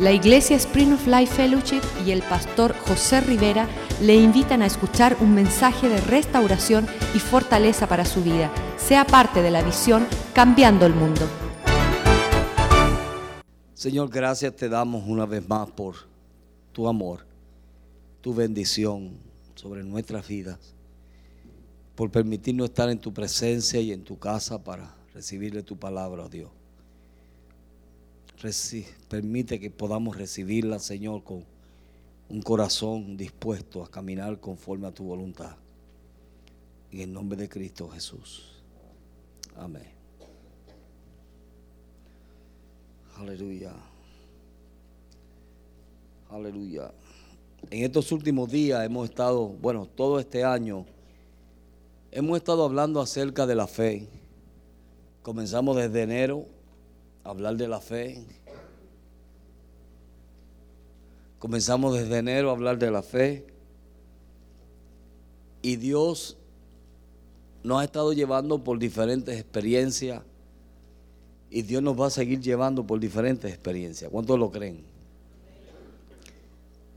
La Iglesia Spring of Life Fellowship y el pastor José Rivera le invitan a escuchar un mensaje de restauración y fortaleza para su vida. Sea parte de la visión Cambiando el Mundo. Señor, gracias te damos una vez más por tu amor, tu bendición sobre nuestras vidas, por permitirnos estar en tu presencia y en tu casa para recibirle tu palabra, oh Dios permite que podamos recibirla, Señor, con un corazón dispuesto a caminar conforme a tu voluntad. En el nombre de Cristo Jesús. Amén. Aleluya. Aleluya. En estos últimos días hemos estado, bueno, todo este año, hemos estado hablando acerca de la fe. Comenzamos desde enero hablar de la fe. Comenzamos desde enero a hablar de la fe. Y Dios nos ha estado llevando por diferentes experiencias. Y Dios nos va a seguir llevando por diferentes experiencias. ¿Cuántos lo creen?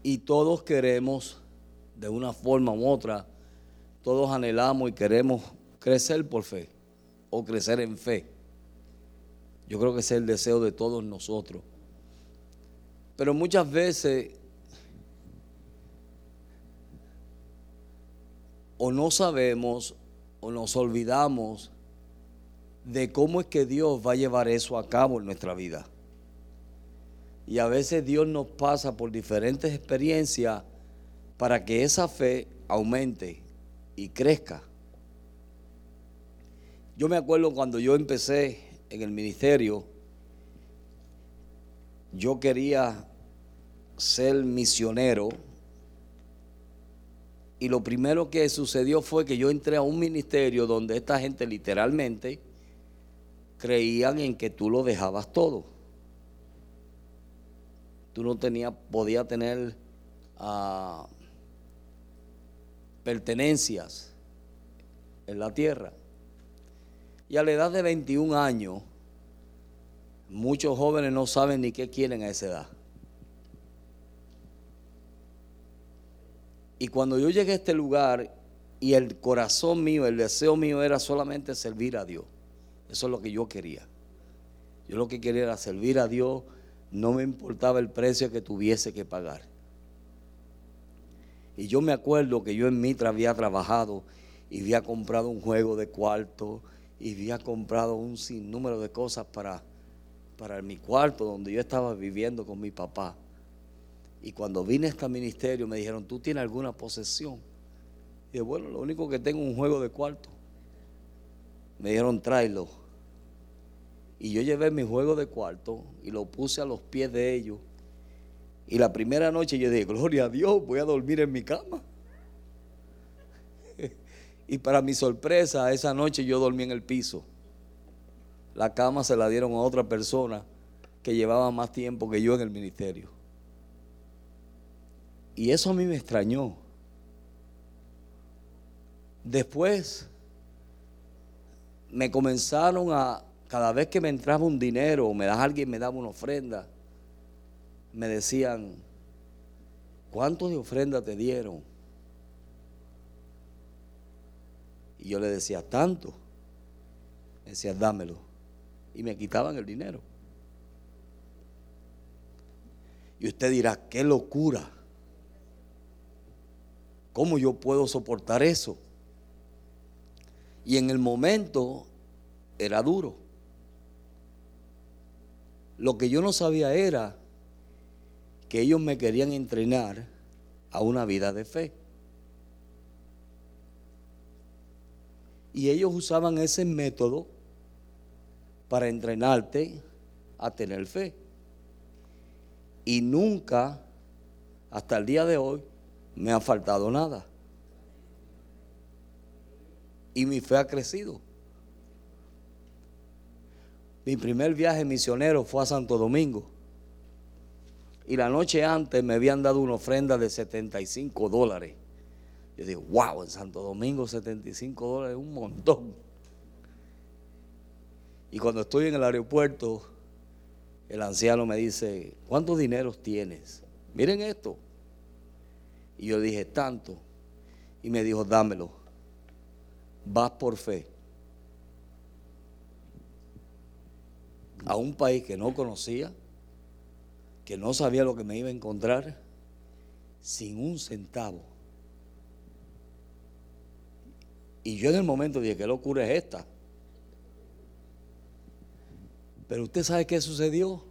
Y todos queremos, de una forma u otra, todos anhelamos y queremos crecer por fe o crecer en fe. Yo creo que ese es el deseo de todos nosotros. Pero muchas veces o no sabemos o nos olvidamos de cómo es que Dios va a llevar eso a cabo en nuestra vida. Y a veces Dios nos pasa por diferentes experiencias para que esa fe aumente y crezca. Yo me acuerdo cuando yo empecé en el ministerio, yo quería ser misionero y lo primero que sucedió fue que yo entré a un ministerio donde esta gente literalmente creían en que tú lo dejabas todo. Tú no tenías, podías tener ah, pertenencias en la tierra. Y a la edad de 21 años, muchos jóvenes no saben ni qué quieren a esa edad. Y cuando yo llegué a este lugar y el corazón mío, el deseo mío era solamente servir a Dios. Eso es lo que yo quería. Yo lo que quería era servir a Dios, no me importaba el precio que tuviese que pagar. Y yo me acuerdo que yo en Mitra había trabajado y había comprado un juego de cuarto y había comprado un sinnúmero de cosas para, para mi cuarto donde yo estaba viviendo con mi papá. Y cuando vine a este ministerio me dijeron, ¿tú tienes alguna posesión? Y bueno, lo único que tengo es un juego de cuarto. Me dijeron, tráelo. Y yo llevé mi juego de cuarto y lo puse a los pies de ellos. Y la primera noche yo dije, gloria a Dios, voy a dormir en mi cama. Y para mi sorpresa, esa noche yo dormí en el piso. La cama se la dieron a otra persona que llevaba más tiempo que yo en el ministerio. Y eso a mí me extrañó. Después me comenzaron a, cada vez que me entraba un dinero o me da alguien me daba una ofrenda, me decían, ¿cuánto de ofrenda te dieron? Y yo le decía, tanto. Me decía, dámelo. Y me quitaban el dinero. Y usted dirá, qué locura. ¿Cómo yo puedo soportar eso? Y en el momento era duro. Lo que yo no sabía era que ellos me querían entrenar a una vida de fe. Y ellos usaban ese método para entrenarte a tener fe. Y nunca, hasta el día de hoy, me ha faltado nada. Y mi fe ha crecido. Mi primer viaje misionero fue a Santo Domingo. Y la noche antes me habían dado una ofrenda de 75 dólares. Yo digo, wow, en Santo Domingo 75 dólares es un montón. Y cuando estoy en el aeropuerto, el anciano me dice, ¿cuántos dineros tienes? Miren esto. Y yo dije, tanto. Y me dijo, dámelo. Vas por fe. A un país que no conocía, que no sabía lo que me iba a encontrar, sin un centavo. Y yo en el momento dije, ¿qué locura es esta? Pero usted sabe qué sucedió?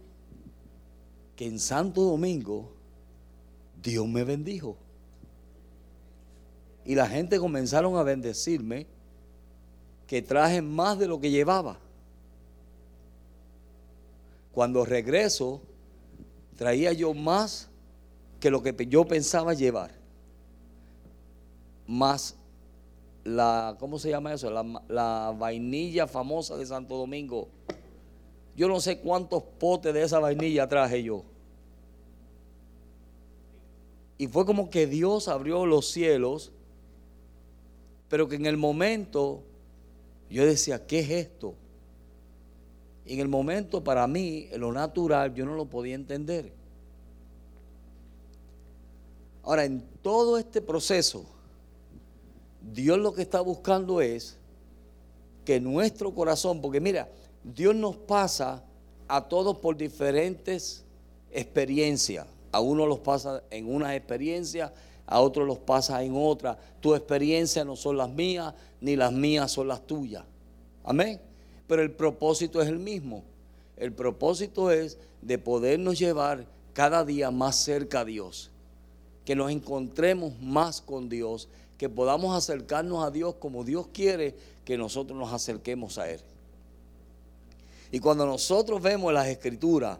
Que en Santo Domingo Dios me bendijo. Y la gente comenzaron a bendecirme que traje más de lo que llevaba. Cuando regreso, traía yo más que lo que yo pensaba llevar. Más la, ¿cómo se llama eso? La, la vainilla famosa de Santo Domingo yo no sé cuántos potes de esa vainilla traje yo. Y fue como que Dios abrió los cielos, pero que en el momento yo decía, ¿qué es esto? Y en el momento para mí, en lo natural, yo no lo podía entender. Ahora, en todo este proceso, Dios lo que está buscando es que nuestro corazón, porque mira, Dios nos pasa a todos por diferentes experiencias. A uno los pasa en una experiencia, a otros los pasa en otra. Tu experiencia no son las mías, ni las mías son las tuyas. Amén. Pero el propósito es el mismo. El propósito es de podernos llevar cada día más cerca a Dios. Que nos encontremos más con Dios. Que podamos acercarnos a Dios como Dios quiere que nosotros nos acerquemos a Él. Y cuando nosotros vemos las escrituras,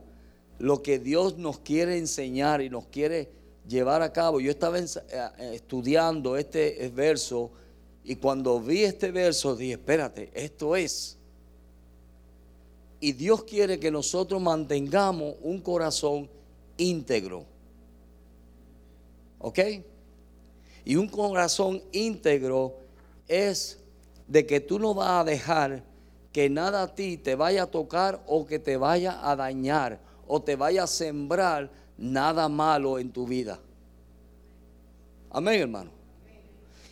lo que Dios nos quiere enseñar y nos quiere llevar a cabo, yo estaba eh, eh, estudiando este verso y cuando vi este verso dije, espérate, esto es. Y Dios quiere que nosotros mantengamos un corazón íntegro. ¿Ok? Y un corazón íntegro es de que tú no vas a dejar que nada a ti te vaya a tocar o que te vaya a dañar o te vaya a sembrar nada malo en tu vida. Amén, hermano.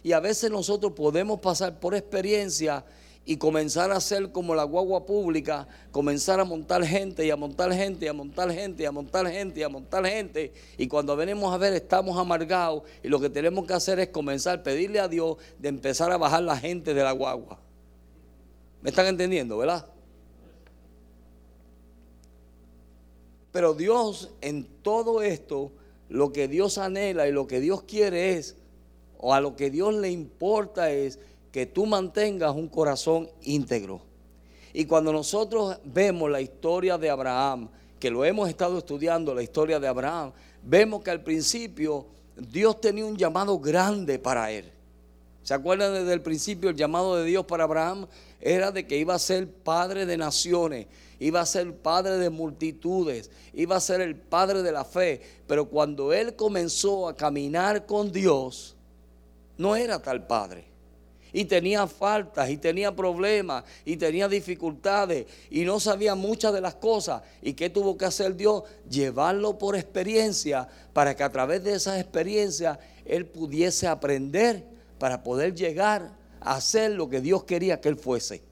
Y a veces nosotros podemos pasar por experiencia y comenzar a ser como la guagua pública, comenzar a montar gente y a montar gente y a montar gente y a montar gente y a montar gente. Y cuando venimos a ver estamos amargados y lo que tenemos que hacer es comenzar a pedirle a Dios de empezar a bajar la gente de la guagua. ¿Me están entendiendo, verdad? Pero Dios en todo esto, lo que Dios anhela y lo que Dios quiere es, o a lo que Dios le importa es que tú mantengas un corazón íntegro. Y cuando nosotros vemos la historia de Abraham, que lo hemos estado estudiando, la historia de Abraham, vemos que al principio Dios tenía un llamado grande para él. ¿Se acuerdan desde el principio el llamado de Dios para Abraham? Era de que iba a ser padre de naciones, iba a ser padre de multitudes, iba a ser el padre de la fe. Pero cuando él comenzó a caminar con Dios, no era tal padre. Y tenía faltas, y tenía problemas, y tenía dificultades, y no sabía muchas de las cosas. ¿Y qué tuvo que hacer Dios? Llevarlo por experiencia, para que a través de esas experiencias él pudiese aprender para poder llegar a hacer lo que Dios quería que él fuese.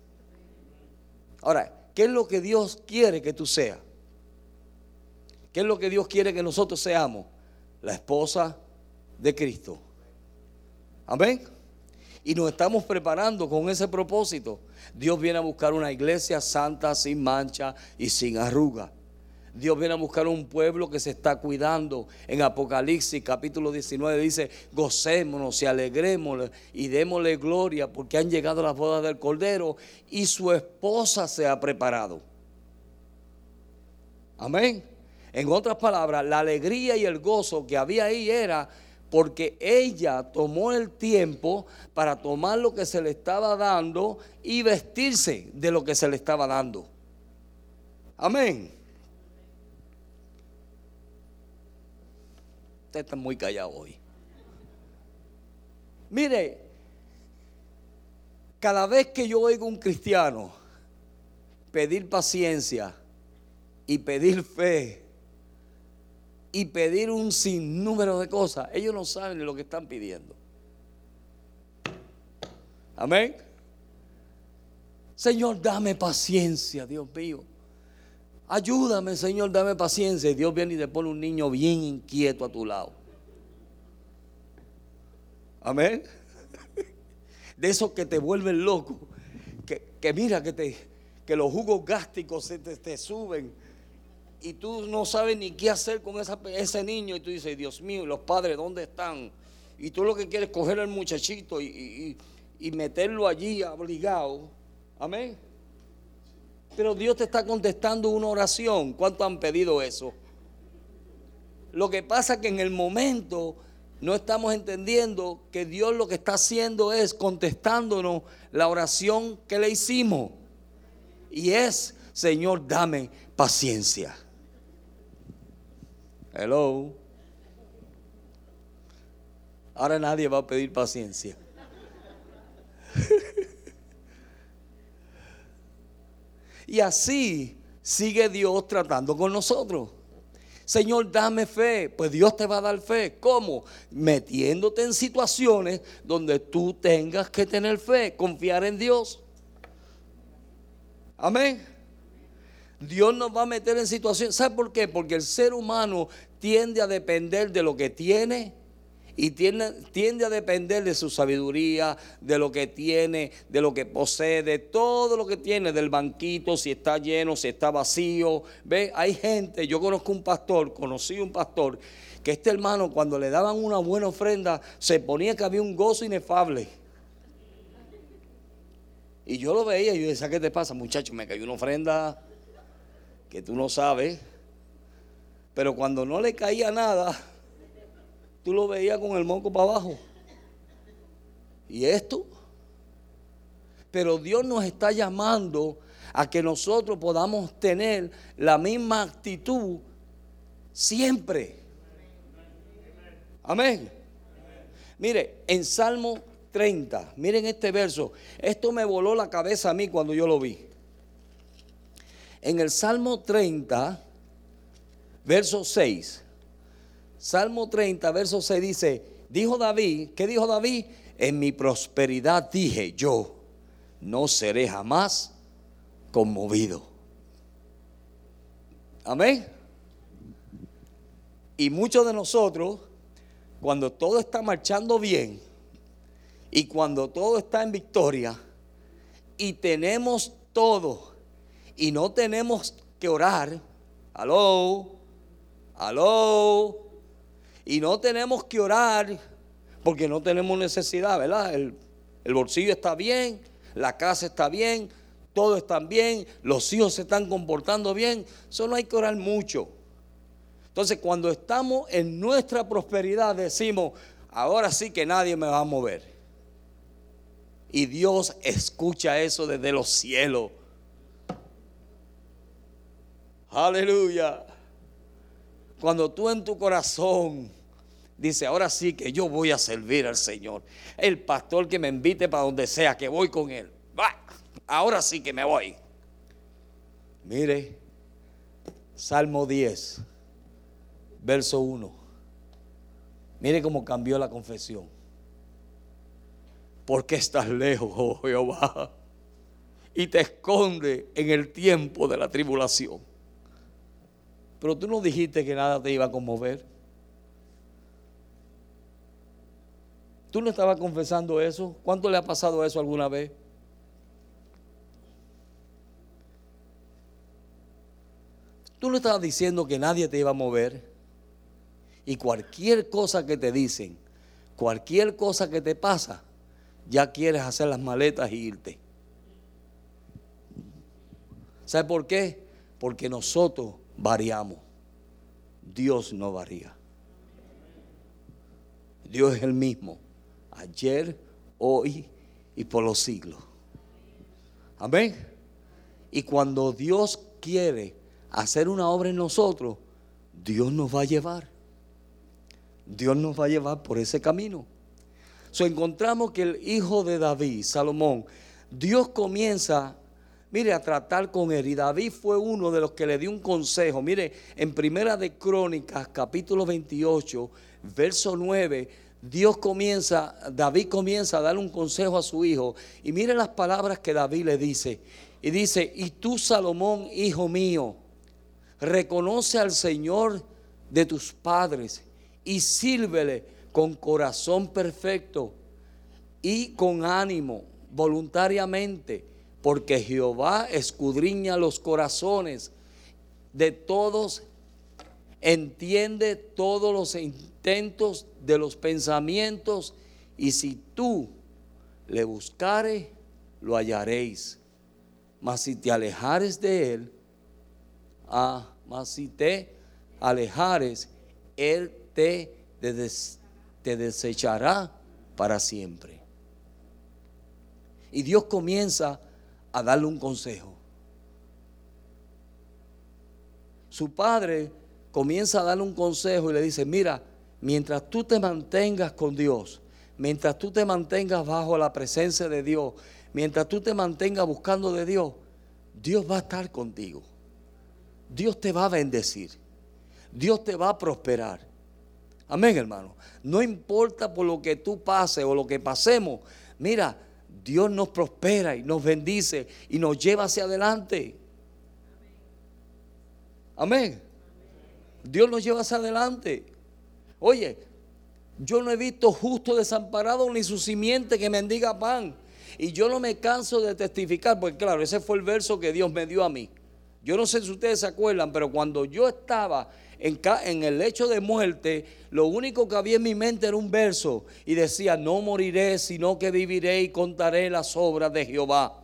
Ahora, ¿qué es lo que Dios quiere que tú seas? ¿Qué es lo que Dios quiere que nosotros seamos? La esposa de Cristo. Amén. Y nos estamos preparando con ese propósito. Dios viene a buscar una iglesia santa, sin mancha y sin arruga. Dios viene a buscar un pueblo que se está cuidando. En Apocalipsis capítulo 19 dice, gocémonos y alegremos y démosle gloria porque han llegado las bodas del Cordero y su esposa se ha preparado. Amén. En otras palabras, la alegría y el gozo que había ahí era porque ella tomó el tiempo para tomar lo que se le estaba dando y vestirse de lo que se le estaba dando. Amén. Usted está muy callado hoy. Mire, cada vez que yo oigo a un cristiano pedir paciencia, y pedir fe y pedir un sinnúmero de cosas. Ellos no saben lo que están pidiendo. Amén. Señor, dame paciencia, Dios mío. Ayúdame, Señor, dame paciencia. Y Dios viene y te pone un niño bien inquieto a tu lado. Amén. De esos que te vuelven loco. Que, mira que, te, que los jugos gástricos se te, suben. Y tú no sabes ni qué hacer con ese niño. Y tú dices, Dios mío, los padres dónde están? Y tú lo que quieres es coger al muchachito y, y meterlo allí obligado. Amén. Pero Dios te está contestando una oración. ¿Cuánto han pedido eso? Lo que pasa es que en el momento no estamos entendiendo que Dios lo que está haciendo es contestándonos la oración que le hicimos. Y es, Señor, dame paciencia. Hello. Ahora nadie va a pedir paciencia. y así sigue Dios tratando con nosotros. Señor, dame fe. Pues Dios te va a dar fe. ¿Cómo? Metiéndote en situaciones donde tú tengas que tener fe, confiar en Dios. Amén. Dios nos va a meter en situaciones. ¿Sabe por qué? Porque el ser humano tiende a depender de lo que tiene y tiende, a depender de su sabiduría, de lo que tiene, de lo que posee, de todo lo que tiene, del banquito, si está lleno, si está vacío. Ve, hay gente, yo conozco un pastor, conocí un pastor, que este hermano cuando le daban una buena ofrenda, se ponía que había un gozo inefable. Y yo lo veía y yo decía, ¿qué te pasa, muchacho? Me cayó una ofrenda que tú no sabes. Pero cuando no le caía nada, tú lo veías con el moco para abajo. ¿Y esto? Pero Dios nos está llamando a que nosotros podamos tener la misma actitud siempre. Amén. Mire, en Salmo 30, miren este verso. Esto me voló la cabeza a mí cuando yo lo vi. En el Salmo 30, verso 6. Salmo 30, verso 6 dice, dijo David, ¿qué dijo David? En mi prosperidad dije yo, no seré jamás conmovido. Amén. Y muchos de nosotros, cuando todo está marchando bien y cuando todo está en victoria y tenemos todo y no tenemos que orar, aló, aló, y no tenemos que orar porque no tenemos necesidad, ¿verdad? El, bolsillo está bien, la casa está bien, todo está bien, los hijos se están comportando bien. Solo hay que orar mucho. Entonces, cuando estamos en nuestra prosperidad, decimos, ahora sí que nadie me va a mover. Y Dios escucha eso desde los cielos. Aleluya. Cuando tú en tu corazón dice, ahora sí que yo voy a servir al Señor. El pastor que me invite para donde sea, que voy con él. ahora sí que me voy. Mire, Salmo 10, verso 1. Mire cómo cambió la confesión. ¿Por qué estás lejos, oh Jehová? Y te esconde en el tiempo de la tribulación. Pero tú no dijiste que nada te iba a conmover. ¿Tú no estabas confesando eso? ¿Cuánto le ha pasado eso alguna vez? Tú no estabas diciendo que nadie te iba a mover. Y cualquier cosa que te dicen, cualquier cosa que te pasa, ya quieres hacer las maletas y irte. ¿Sabe por qué? Porque nosotros variamos. Dios no varía. Dios es el mismo ayer, hoy y por los siglos. Amén. Y cuando Dios quiere hacer una obra en nosotros, Dios nos va a llevar. Dios nos va a llevar por ese camino. So, encontramos que el hijo de David, Salomón, Dios comienza mire, a tratar con él. Y David fue uno de los que le dio un consejo. Mire, en Primera de Crónicas, capítulo 28, verso 9, Dios comienza, David comienza a darle un consejo a su hijo. Y mire las palabras que David le dice. Y dice, y tú Salomón, hijo mío, reconoce al Señor de tus padres y sírvele con corazón perfecto y con ánimo, voluntariamente, porque Jehová escudriña los corazones de todos, entiende todos los intentos de los pensamientos, y si tú le buscares, lo hallaréis. Mas si te alejares de él, ah, mas si te alejares, él te, te desechará para siempre. Y Dios comienza a darle un consejo. Su padre comienza a darle un consejo y le dice, mira, mientras tú te mantengas con Dios, mientras tú te mantengas bajo la presencia de Dios, mientras tú te mantengas buscando de Dios, Dios va a estar contigo. Dios te va a bendecir. Dios te va a prosperar. Amén, hermano. No importa por lo que tú pases o lo que pasemos. Mira, Dios nos prospera y nos bendice y nos lleva hacia adelante. Amén. Dios nos lleva hacia adelante. Oye, yo no he visto justo desamparado ni su simiente que mendiga pan. Y yo no me canso de testificar, porque claro, ese fue el verso que Dios me dio a mí. Yo no sé si ustedes se acuerdan, pero cuando yo estaba en, en, el lecho de muerte, lo único que había en mi mente era un verso y decía, no moriré, sino que viviré y contaré las obras de Jehová.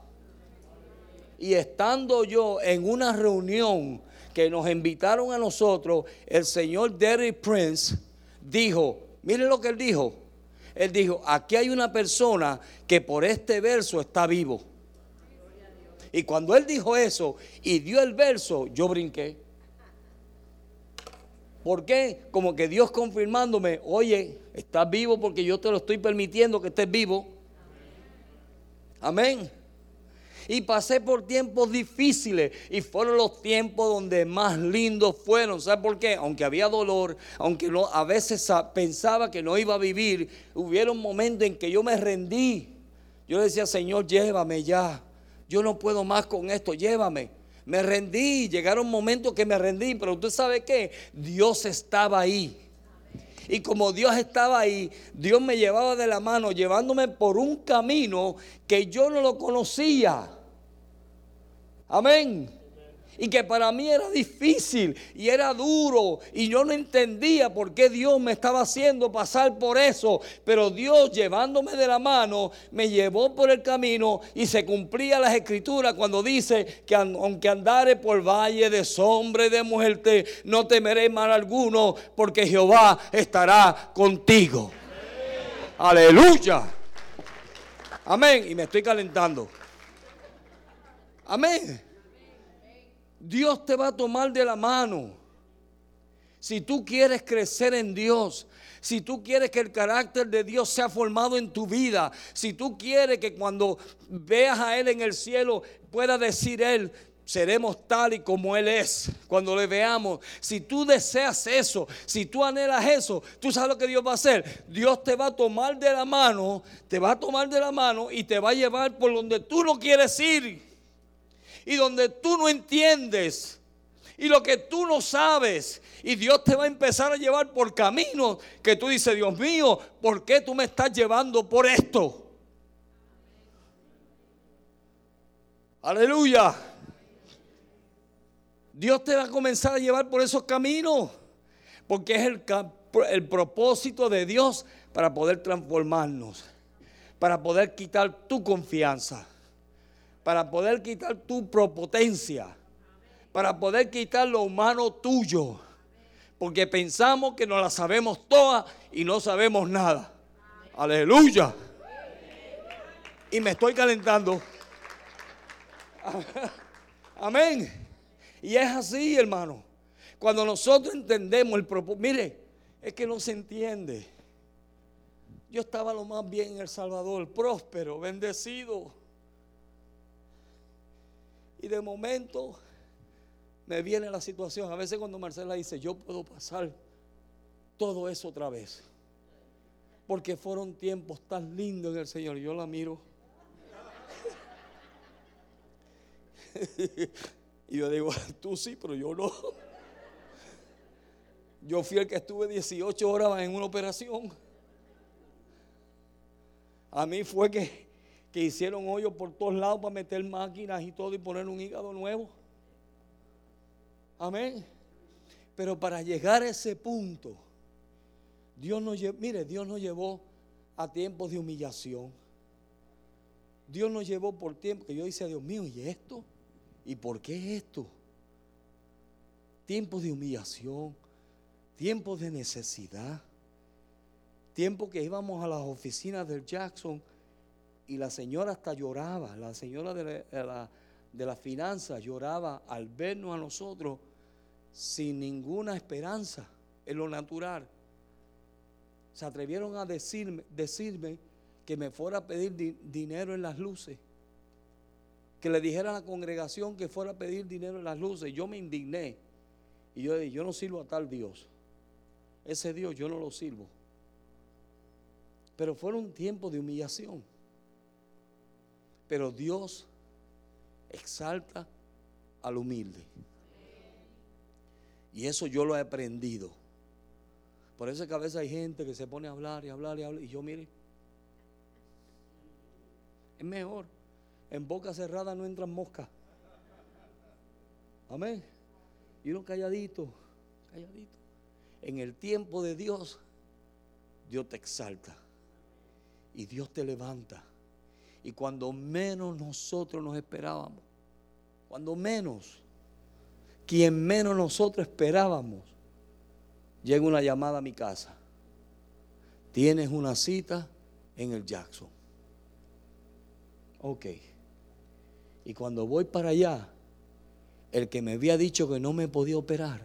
Y estando yo en una reunión que nos invitaron a nosotros, el señor Derry Prince dijo, miren lo que él dijo, él dijo, aquí hay una persona que por este verso está vivo. Y cuando él dijo eso y dio el verso, yo brinqué. ¿Por qué? Como que Dios confirmándome, oye, estás vivo porque yo te lo estoy permitiendo que estés vivo. Amén. Y pasé por tiempos difíciles y fueron los tiempos donde más lindos fueron. ¿Sabe por qué? Aunque había dolor, aunque a veces pensaba que no iba a vivir, hubieron momentos en que yo me rendí. Yo le decía, Señor, llévame ya. Yo no puedo más con esto, llévame. Me rendí, llegaron momentos que me rendí, pero usted sabe qué, Dios estaba ahí. Y como Dios estaba ahí, Dios me llevaba de la mano, llevándome por un camino que yo no lo conocía. Amén y que para mí era difícil y era duro y yo no entendía por qué Dios me estaba haciendo pasar por eso, pero Dios llevándome de la mano me llevó por el camino y se cumplía las escrituras cuando dice que aunque andare por valle de sombra y de muerte, no temeré mal alguno porque Jehová estará contigo. Aleluya. Amén. Y me estoy calentando. Amén. Dios te va a tomar de la mano. Si tú quieres crecer en Dios, si tú quieres que el carácter de Dios sea formado en tu vida, si tú quieres que cuando veas a Él en el cielo pueda decir Él, seremos tal y como Él es cuando le veamos. Si tú deseas eso, si tú anhelas eso, tú sabes lo que Dios va a hacer. Dios te va a tomar de la mano, te va a tomar de la mano y te va a llevar por donde tú no quieres ir y donde tú no entiendes y lo que tú no sabes. Y Dios te va a empezar a llevar por caminos que tú dices, Dios mío, ¿por qué tú me estás llevando por esto? Aleluya. Dios te va a comenzar a llevar por esos caminos. Porque es el, el propósito de Dios para poder transformarnos. Para poder quitar tu confianza para poder quitar tu propotencia, para poder quitar lo humano tuyo. Porque pensamos que no la sabemos todas y no sabemos nada. Aleluya. Y me estoy calentando. Amén. Y es así, hermano. Cuando nosotros entendemos el propósito, mire, es que no se entiende. Yo estaba lo más bien en El Salvador, próspero, bendecido Y de momento me viene la situación. A veces cuando Marcela dice, yo puedo pasar todo eso otra vez. Porque fueron tiempos tan lindos en el Señor. Yo la miro. y yo digo, tú sí, pero yo no. Yo fui el que estuve 18 horas en una operación. A mí fue que, que hicieron hoyos por todos lados para meter máquinas y todo y poner un hígado nuevo. Amén. Pero para llegar a ese punto, Dios nos llevó, mire, Dios nos llevó a tiempos de humillación. Dios nos llevó por tiempo que yo decía, Dios mío, ¿y esto? ¿Y por qué esto? Tiempos de humillación, tiempos de necesidad, tiempo que íbamos a las oficinas del Jackson y la señora hasta lloraba, la señora de la, de la finanza lloraba al vernos a nosotros sin ninguna esperanza en lo natural. Se atrevieron a decirme, decirme que me fuera a pedir dinero en las luces. Que le dijera a la congregación que fuera a pedir dinero en las luces. Yo me indigné. Y yo dije, yo no sirvo a tal Dios. Ese Dios yo no lo sirvo. Pero fueron tiempos de humillación. Pero Dios exalta al humilde. Y eso yo lo he aprendido. Por eso es que a veces hay gente que se pone a hablar y hablar y hablar. Y yo, mire, es mejor. En boca cerrada no entran moscas. Amén. Y uno calladito, calladito. En el tiempo de Dios, Dios te exalta. Y Dios te levanta. Y cuando menos nosotros nos esperábamos, cuando menos, quien menos nosotros esperábamos, llega una llamada a mi casa. Tienes una cita en el Jackson. Ok. Y cuando voy para allá, el que me había dicho que no me podía operar,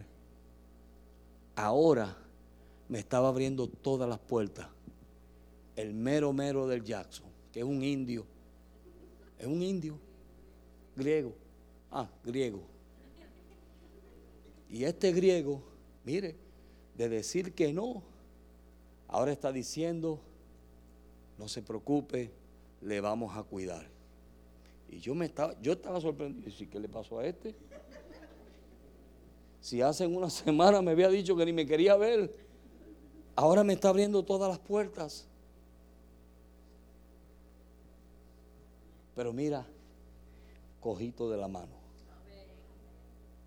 ahora me estaba abriendo todas las puertas. El mero mero del Jackson, que es un indio. Es un indio griego. Ah, griego. Y este griego, mire, de decir que no, ahora está diciendo, no se preocupe, le vamos a cuidar. Y yo me estaba, yo estaba sorprendido. ¿Y qué le pasó a este? Si hace una semana me había dicho que ni me quería ver, ahora me está abriendo todas las puertas. Pero mira, cojito de la mano.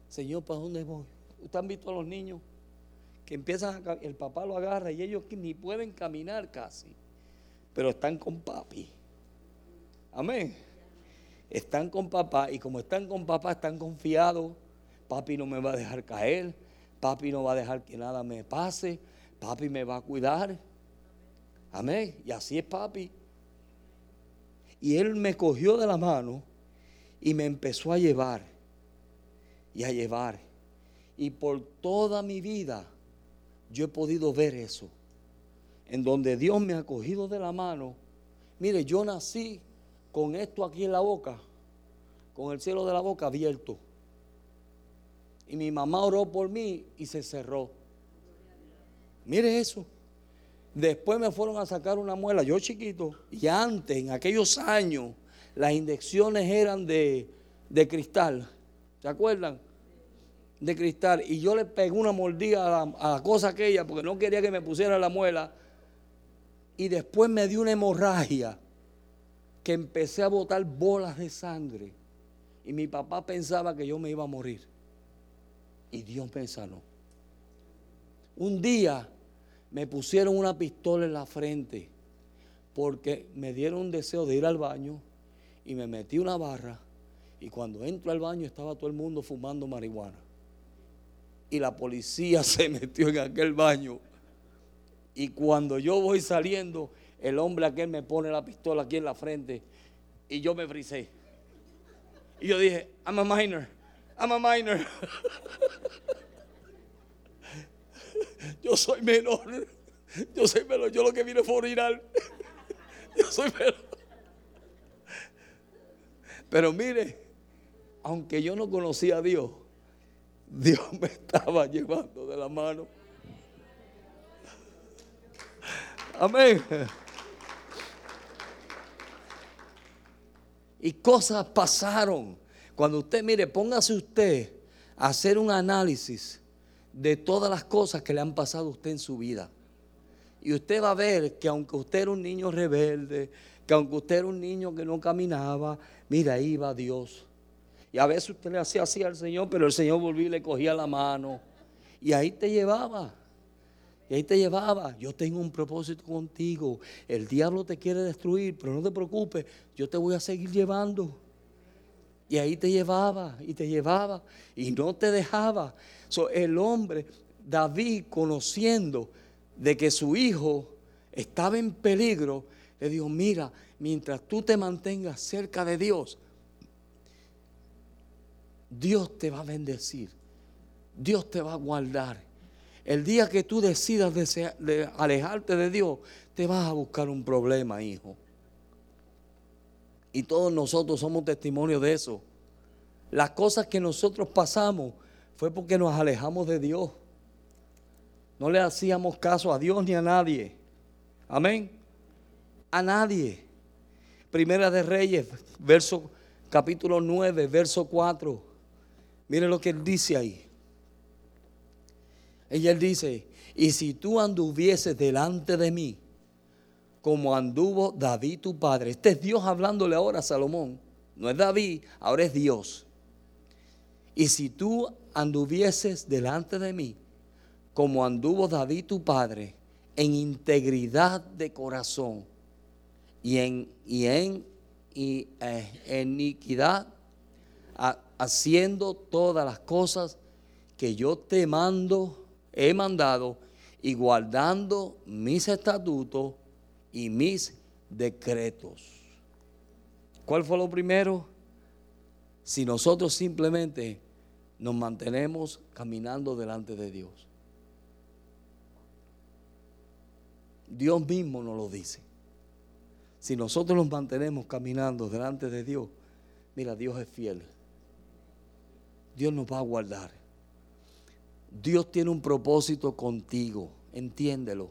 Señor, ¿para dónde voy? ¿Ustedes han visto a los niños que empiezan a, el papá lo agarra y ellos ni pueden caminar casi, pero están con papi? Amén. Están con papá y como están con papá están confiados. Papi no me va a dejar caer, papi no va a dejar que nada me pase, papi me va a cuidar. Amén. Y así es papi. Y él me cogió de la mano y me empezó a llevar y a llevar. Y por toda mi vida yo he podido ver eso. En donde Dios me ha cogido de la mano. Mire, yo nací con esto aquí en la boca, con el cielo de la boca abierto. Y mi mamá oró por mí y se cerró. Mire eso. Después me fueron a sacar una muela, yo chiquito, y antes, en aquellos años, las inyecciones eran de, de cristal. ¿Se acuerdan? De cristal. Y yo le pegué una mordida a la, cosa aquella porque no quería que me pusiera la muela. Y después me dio una hemorragia que empecé a botar bolas de sangre. Y mi papá pensaba que yo me iba a morir. Y Dios me sanó. Un día me pusieron una pistola en la frente porque me dieron un deseo de ir al baño y me metí una barra y cuando entro al baño estaba todo el mundo fumando marihuana. Y la policía se metió en aquel baño. Y cuando yo voy saliendo, el hombre aquel me pone la pistola aquí en la frente y yo me frisé. Y yo dije, I'm a minor, I'm a minor. yo soy menor, yo soy menor, yo lo que vine fue orinar. yo soy menor. Pero mire, aunque yo no conocía a Dios, Dios me estaba llevando de la mano. Amén. Y cosas pasaron. Cuando usted, mire, póngase usted a hacer un análisis de todas las cosas que le han pasado a usted en su vida. Y usted va a ver que aunque usted era un niño rebelde, que aunque usted era un niño que no caminaba, mira, ahí va Dios. Y a veces usted le hacía así al Señor, pero el Señor volvía y le cogía la mano. Y ahí te llevaba. Y ahí te llevaba. Yo tengo un propósito contigo. El diablo te quiere destruir, pero no te preocupes. Yo te voy a seguir llevando. Y ahí te llevaba y te llevaba y no te dejaba. el hombre, David, conociendo de que su hijo estaba en peligro, le dijo, mira, mientras tú te mantengas cerca de Dios, Dios te va a bendecir. Dios te va a guardar. El día que tú decidas de alejarte de Dios, te vas a buscar un problema, hijo. Y todos nosotros somos testimonios de eso. Las cosas que nosotros pasamos fue porque nos alejamos de Dios. No le hacíamos caso a Dios ni a nadie. Amén. A nadie. Primera de Reyes, verso capítulo 9, verso 4. Mire lo que él dice ahí. Ella dice, y si tú anduvieses delante de mí, como anduvo David tu padre. Este es Dios hablándole ahora a Salomón. No es David, ahora es Dios. Y si tú anduvieses delante de mí, como anduvo David tu padre, en integridad de corazón y en, y en y, eh, iniquidad, haciendo todas las cosas que yo te mando, he mandado, y guardando mis estatutos y mis decretos. ¿Cuál fue lo primero? Si nosotros simplemente nos mantenemos caminando delante de Dios. Dios mismo nos lo dice. Si nosotros nos mantenemos caminando delante de Dios, mira, Dios es fiel. Dios nos va a guardar. Dios tiene un propósito contigo, entiéndelo.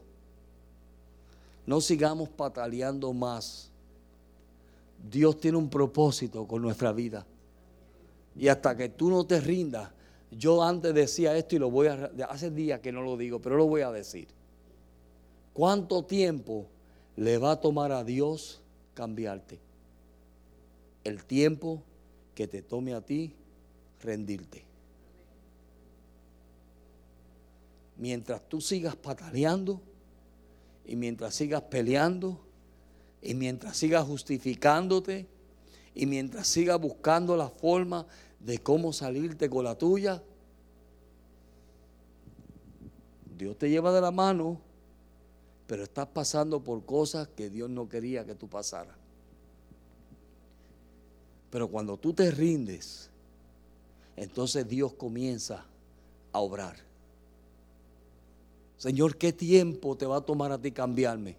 No sigamos pataleando más. Dios tiene un propósito con nuestra vida. Y hasta que tú no te rindas, yo antes decía esto y lo voy a... Hace días que no lo digo, pero lo voy a decir. ¿Cuánto tiempo le va a tomar a Dios cambiarte? El tiempo que te tome a ti rendirte. Mientras tú sigas pataleando y mientras sigas peleando y mientras sigas justificándote y mientras sigas buscando la forma de cómo salirte con la tuya, Dios te lleva de la mano, pero estás pasando por cosas que Dios no quería que tú pasaras. Pero cuando tú te rindes, entonces Dios comienza a obrar. Señor, ¿qué tiempo te va a tomar a ti cambiarme?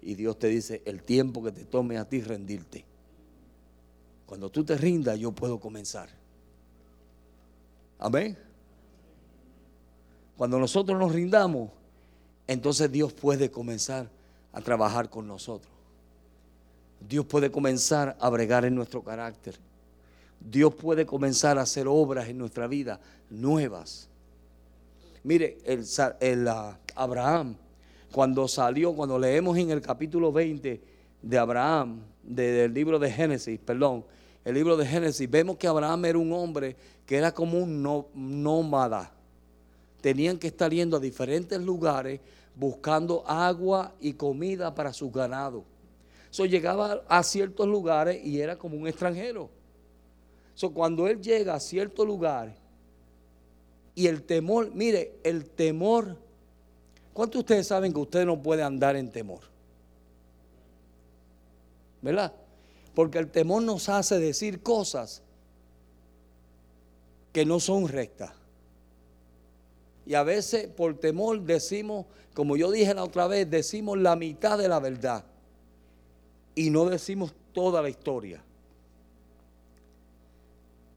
Y Dios te dice, el tiempo que te tome a ti rendirte. Cuando tú te rindas, yo puedo comenzar. Amén. Cuando nosotros nos rindamos, entonces Dios puede comenzar a trabajar con nosotros. Dios puede comenzar a bregar en nuestro carácter. Dios puede comenzar a hacer obras en nuestra vida nuevas. Mire, el, Abraham, cuando salió, cuando leemos en el capítulo 20 de Abraham, del libro de Génesis, perdón, el libro de Génesis, vemos que Abraham era un hombre que era como un nómada. Tenían que estar yendo a diferentes lugares buscando agua y comida para su ganado. So, llegaba a ciertos lugares y era como un extranjero. So, cuando él llega a ciertos lugares y el temor, mire, el temor, ¿cuántos de ustedes saben que usted no puede andar en temor? ¿Verdad? Porque el temor nos hace decir cosas que no son rectas. Y a veces por temor decimos, como yo dije la otra vez, decimos la mitad de la verdad. Y no decimos toda la historia.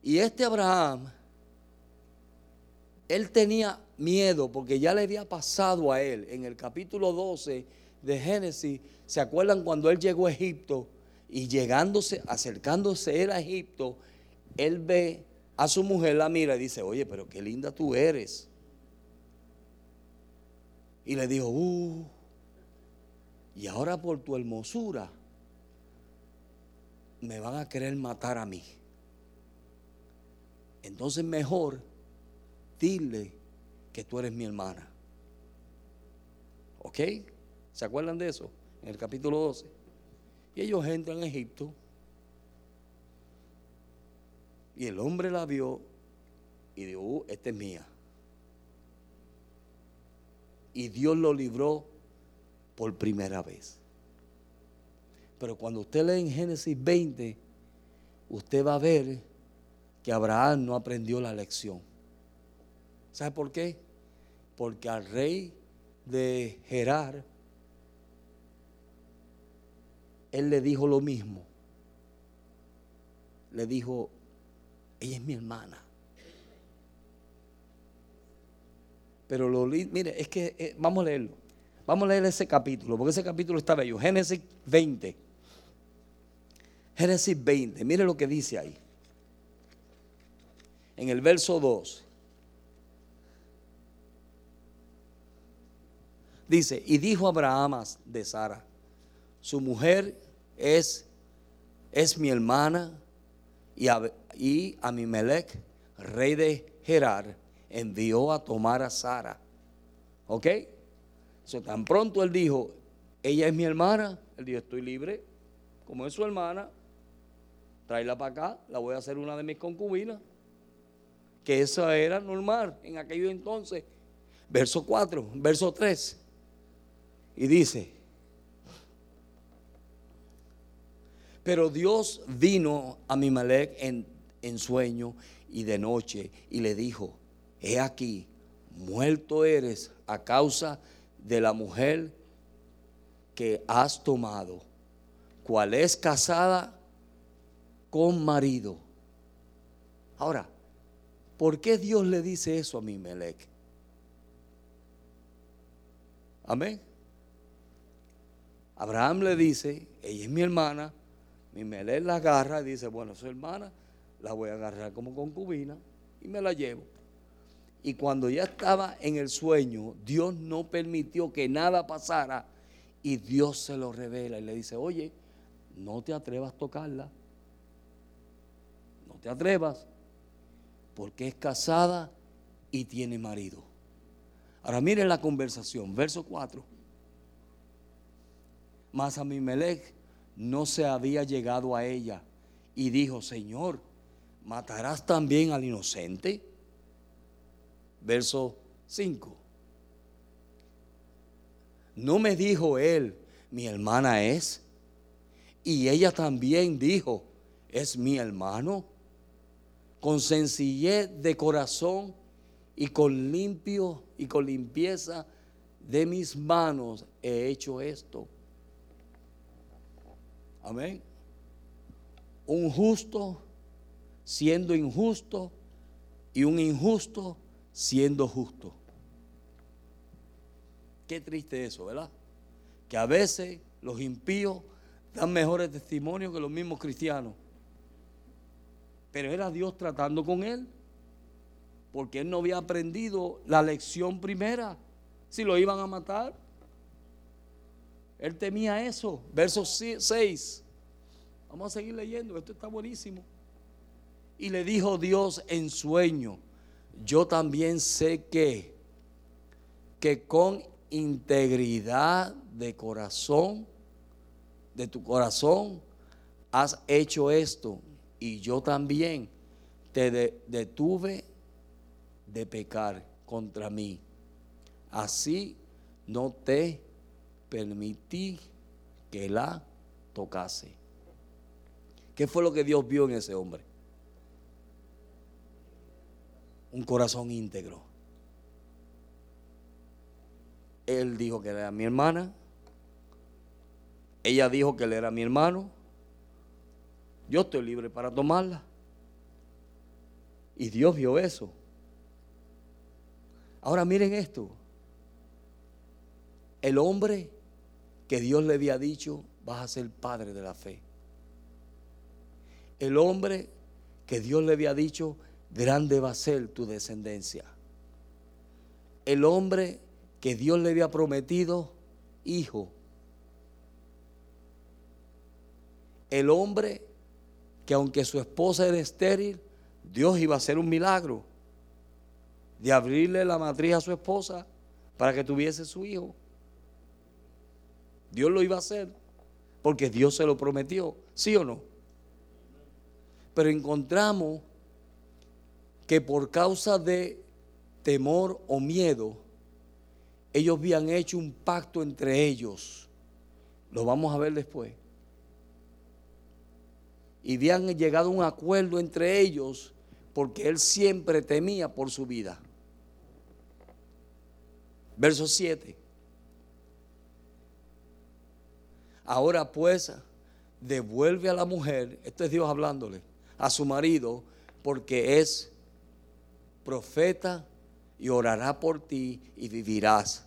Y este Abraham, él tenía miedo porque ya le había pasado a él en el capítulo 12 de Génesis. ¿Se acuerdan cuando él llegó a Egipto y llegándose, acercándose él a Egipto, él ve a su mujer, la mira y dice, oye, pero qué linda tú eres. Y le dijo, uh, y ahora por tu hermosura me van a querer matar a mí. Entonces mejor dile que tú eres mi hermana. ¿Ok? ¿Se acuerdan de eso? En el capítulo 12. Y ellos entran a Egipto. Y el hombre la vio y dijo, uh, esta es mía. Y Dios lo libró por primera vez. Pero cuando usted lee en Génesis 20, usted va a ver que Abraham no aprendió la lección. ¿Sabe por qué? Porque al rey de Gerar, él le dijo lo mismo. Le dijo, ella es mi hermana. Pero lo mire, es que eh, vamos a leerlo. Vamos a leer ese capítulo, porque ese capítulo está bello. Génesis 20. Génesis 20, mire lo que dice ahí. En el verso 2. Dice, y dijo Abraham de Sara, su mujer es, es mi hermana, y, a, y Amimelech, rey de Gerar, envió a tomar a Sara. ¿Ok? So, tan pronto él dijo, ella es mi hermana, él dijo, estoy libre, como es su hermana, tráela para acá, la voy a hacer una de mis concubinas. Que eso era normal en aquellos entonces. Verso 4, verso 3. Y dice, pero Dios vino a Mimalek en, en sueño y de noche y le dijo, he aquí, muerto eres a causa de la mujer que has tomado, cual es casada con marido. Ahora, ¿por qué Dios le dice eso a mi Melech? Amén. Abraham le dice, ella es mi hermana, mi Melech la agarra y dice, bueno, su hermana, la voy a agarrar como concubina y me la llevo. Y cuando ya estaba en el sueño, Dios no permitió que nada pasara y Dios se lo revela y le dice, oye, no te atrevas a tocarla te atrevas, porque es casada y tiene marido. Ahora miren la conversación, verso 4. Mas Amimelech no se había llegado a ella y dijo, Señor, ¿matarás también al inocente? Verso 5. No me dijo él, mi hermana es. Y ella también dijo, es mi hermano con sencillez de corazón y con limpio y con limpieza de mis manos he hecho esto. Amén. Un justo siendo injusto y un injusto siendo justo. Qué triste eso, ¿verdad? Que a veces los impíos dan mejores testimonios que los mismos cristianos. Pero era Dios tratando con él. Porque él no había aprendido la lección primera. Si lo iban a matar. Él temía eso. Verso 6. Vamos a seguir leyendo. Esto está buenísimo. Y le dijo Dios en sueño. Yo también sé que, que con integridad de corazón, de tu corazón, has hecho esto y yo también te detuve de pecar contra mí. Así no te permití que la tocase. ¿Qué fue lo que Dios vio en ese hombre? Un corazón íntegro. Él dijo que era mi hermana. Ella dijo que él era mi hermano. Yo estoy libre para tomarla. Y Dios vio eso. Ahora miren esto. El hombre que Dios le había dicho, vas a ser padre de la fe. El hombre que Dios le había dicho, grande va a ser tu descendencia. El hombre que Dios le había prometido, hijo. El hombre que aunque su esposa era estéril, Dios iba a hacer un milagro de abrirle la matriz a su esposa para que tuviese su hijo. Dios lo iba a hacer porque Dios se lo prometió, ¿sí o no? Pero encontramos que por causa de temor o miedo, ellos habían hecho un pacto entre ellos. Lo vamos a ver después. Y habían llegado a un acuerdo entre ellos porque él siempre temía por su vida. Verso 7. Ahora pues, devuelve a la mujer, esto es Dios hablándole, a su marido, porque es profeta y orará por ti y vivirás.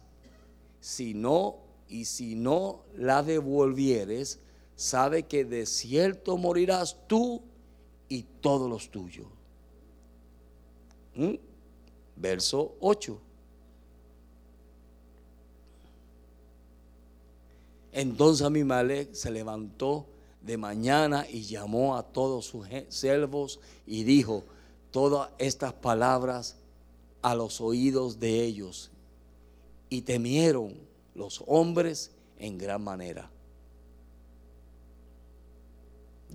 Si no, y si no la devolvieres, sabe que de cierto morirás tú y todos los tuyos. ¿Mm? Verso 8. Entonces Abimelech se levantó de mañana y llamó a todos sus siervos y dijo todas estas palabras a los oídos de ellos. Y temieron los hombres en gran manera.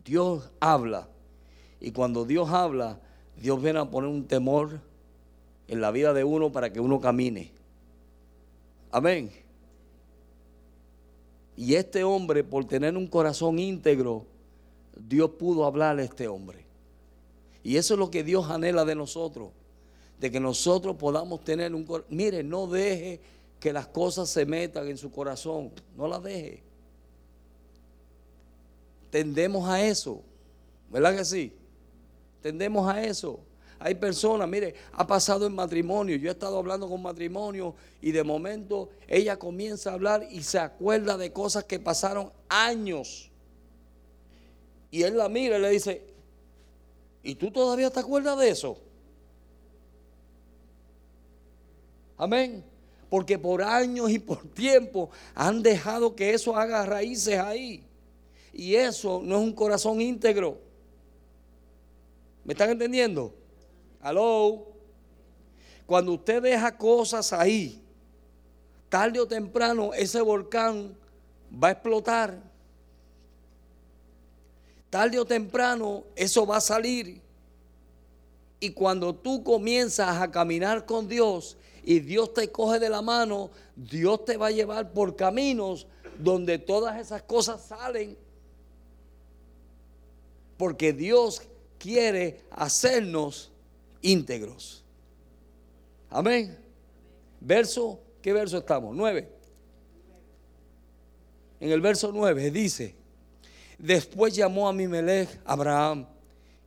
Dios habla. Y cuando Dios habla, Dios viene a poner un temor en la vida de uno para que uno camine. Amén. Y este hombre, por tener un corazón íntegro, Dios pudo hablarle a este hombre. Y eso es lo que Dios anhela de nosotros. De que nosotros podamos tener un corazón. Mire, no deje que las cosas se metan en su corazón. No las deje. Tendemos a eso. ¿Verdad que sí? Tendemos a eso. Hay personas, mire, ha pasado en matrimonio. Yo he estado hablando con matrimonio y de momento ella comienza a hablar y se acuerda de cosas que pasaron años. Y él la mira y le dice, ¿y tú todavía te acuerdas de eso? Amén. Porque por años y por tiempo han dejado que eso haga raíces ahí. Y eso no es un corazón íntegro. ¿Me están entendiendo? Aló. Cuando usted deja cosas ahí, tarde o temprano ese volcán va a explotar. Tarde o temprano eso va a salir. Y cuando tú comienzas a caminar con Dios y Dios te coge de la mano, Dios te va a llevar por caminos donde todas esas cosas salen. Porque Dios quiere hacernos íntegros. Amén. Verso, ¿qué verso estamos? Nueve. En el verso nueve dice, después llamó a Mimelech Abraham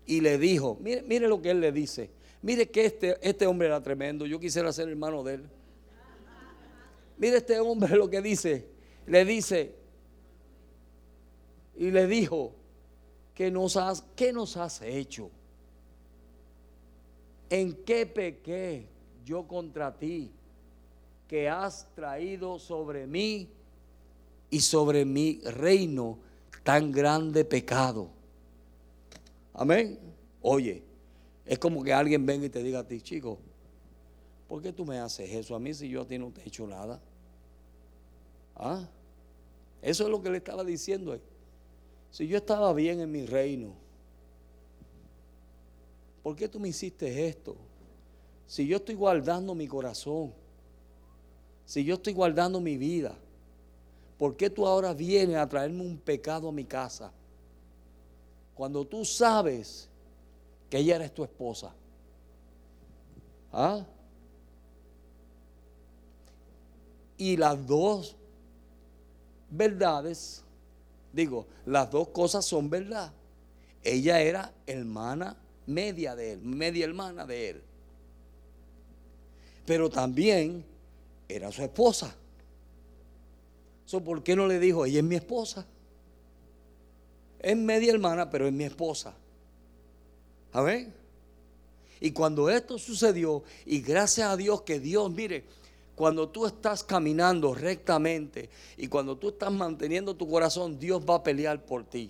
y le dijo, mire, mire lo que él le dice, mire que este, este hombre era tremendo, yo quisiera ser hermano de él. Mire este hombre lo que dice, le dice, y le dijo, ¿qué nos has, qué nos has hecho? ¿En qué pequé yo contra ti que has traído sobre mí y sobre mi reino tan grande pecado? Amén. Oye, es como que alguien venga y te diga a ti, chico, ¿por qué tú me haces eso a mí si yo a ti no te he hecho nada? ¿Ah? Eso es lo que le estaba diciendo. Si yo estaba bien en mi reino, ¿por qué tú me hiciste esto? Si yo estoy guardando mi corazón, si yo estoy guardando mi vida, ¿por qué tú ahora vienes a traerme un pecado a mi casa? Cuando tú sabes que ella eres tu esposa. ¿Ah? Y las dos verdades, digo, las dos cosas son verdad. Ella era hermana media de él, media hermana de él. Pero también era su esposa. ¿Por qué no le dijo, ella es mi esposa? Es media hermana, pero es mi esposa. A ver. Y cuando esto sucedió, y gracias a Dios que Dios, mire, cuando tú estás caminando rectamente y cuando tú estás manteniendo tu corazón, Dios va a pelear por ti.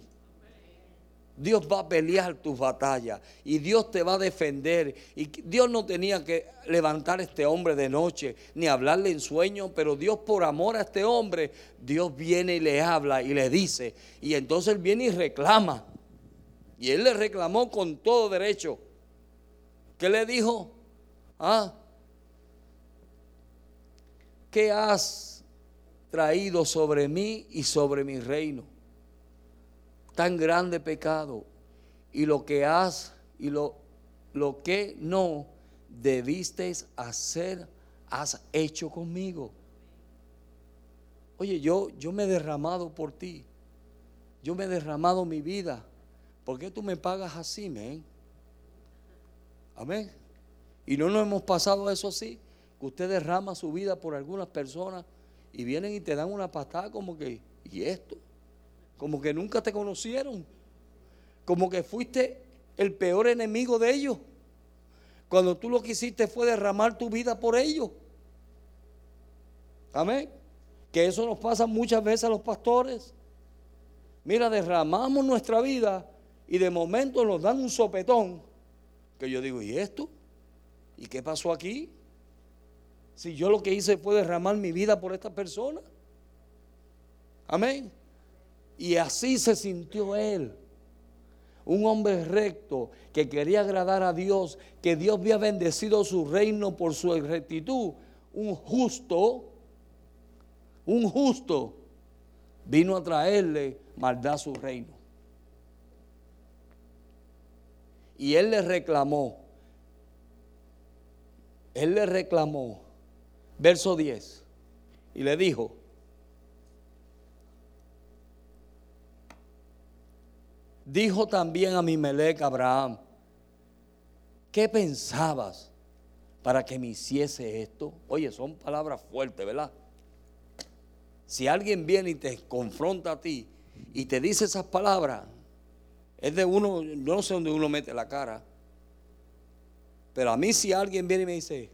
Dios va a pelear tus batallas y Dios te va a defender. Y Dios no tenía que levantar a este hombre de noche ni hablarle en sueño, pero Dios por amor a este hombre, Dios viene y le habla y le dice. Y entonces él viene y reclama. Y él le reclamó con todo derecho. ¿Qué le dijo? Ah, ¿qué has traído sobre mí y sobre mi reino? Tan grande pecado. Y lo que has y lo, lo que no debiste hacer, has hecho conmigo. Oye, yo, yo me he derramado por ti. Yo me he derramado mi vida. ¿Por qué tú me pagas así, men? Amén. Y no nos hemos pasado eso así que usted derrama su vida por algunas personas y vienen y te dan una patada como que, ¿y esto? Como que nunca te conocieron. Como que fuiste el peor enemigo de ellos. Cuando tú lo que hiciste fue derramar tu vida por ellos. Amén. Que eso nos pasa muchas veces a los pastores. Mira, derramamos nuestra vida y de momento nos dan un sopetón. Que yo digo, ¿y esto? ¿Y qué pasó aquí? Si yo lo que hice fue derramar mi vida por esta persona. Amén. Y así se sintió él. Un hombre recto que quería agradar a Dios, que Dios había bendecido su reino por su rectitud. Un justo, un justo, vino a traerle maldad a su reino. Y él le reclamó, él le reclamó verso 10. Y le dijo, dijo también a mi Melec Abraham, ¿qué pensabas para que me hiciese esto? Oye, son palabras fuertes, ¿verdad? Si alguien viene y te confronta a ti y te dice esas palabras, es de uno, yo no sé dónde uno mete la cara, pero a mí si alguien viene y me dice,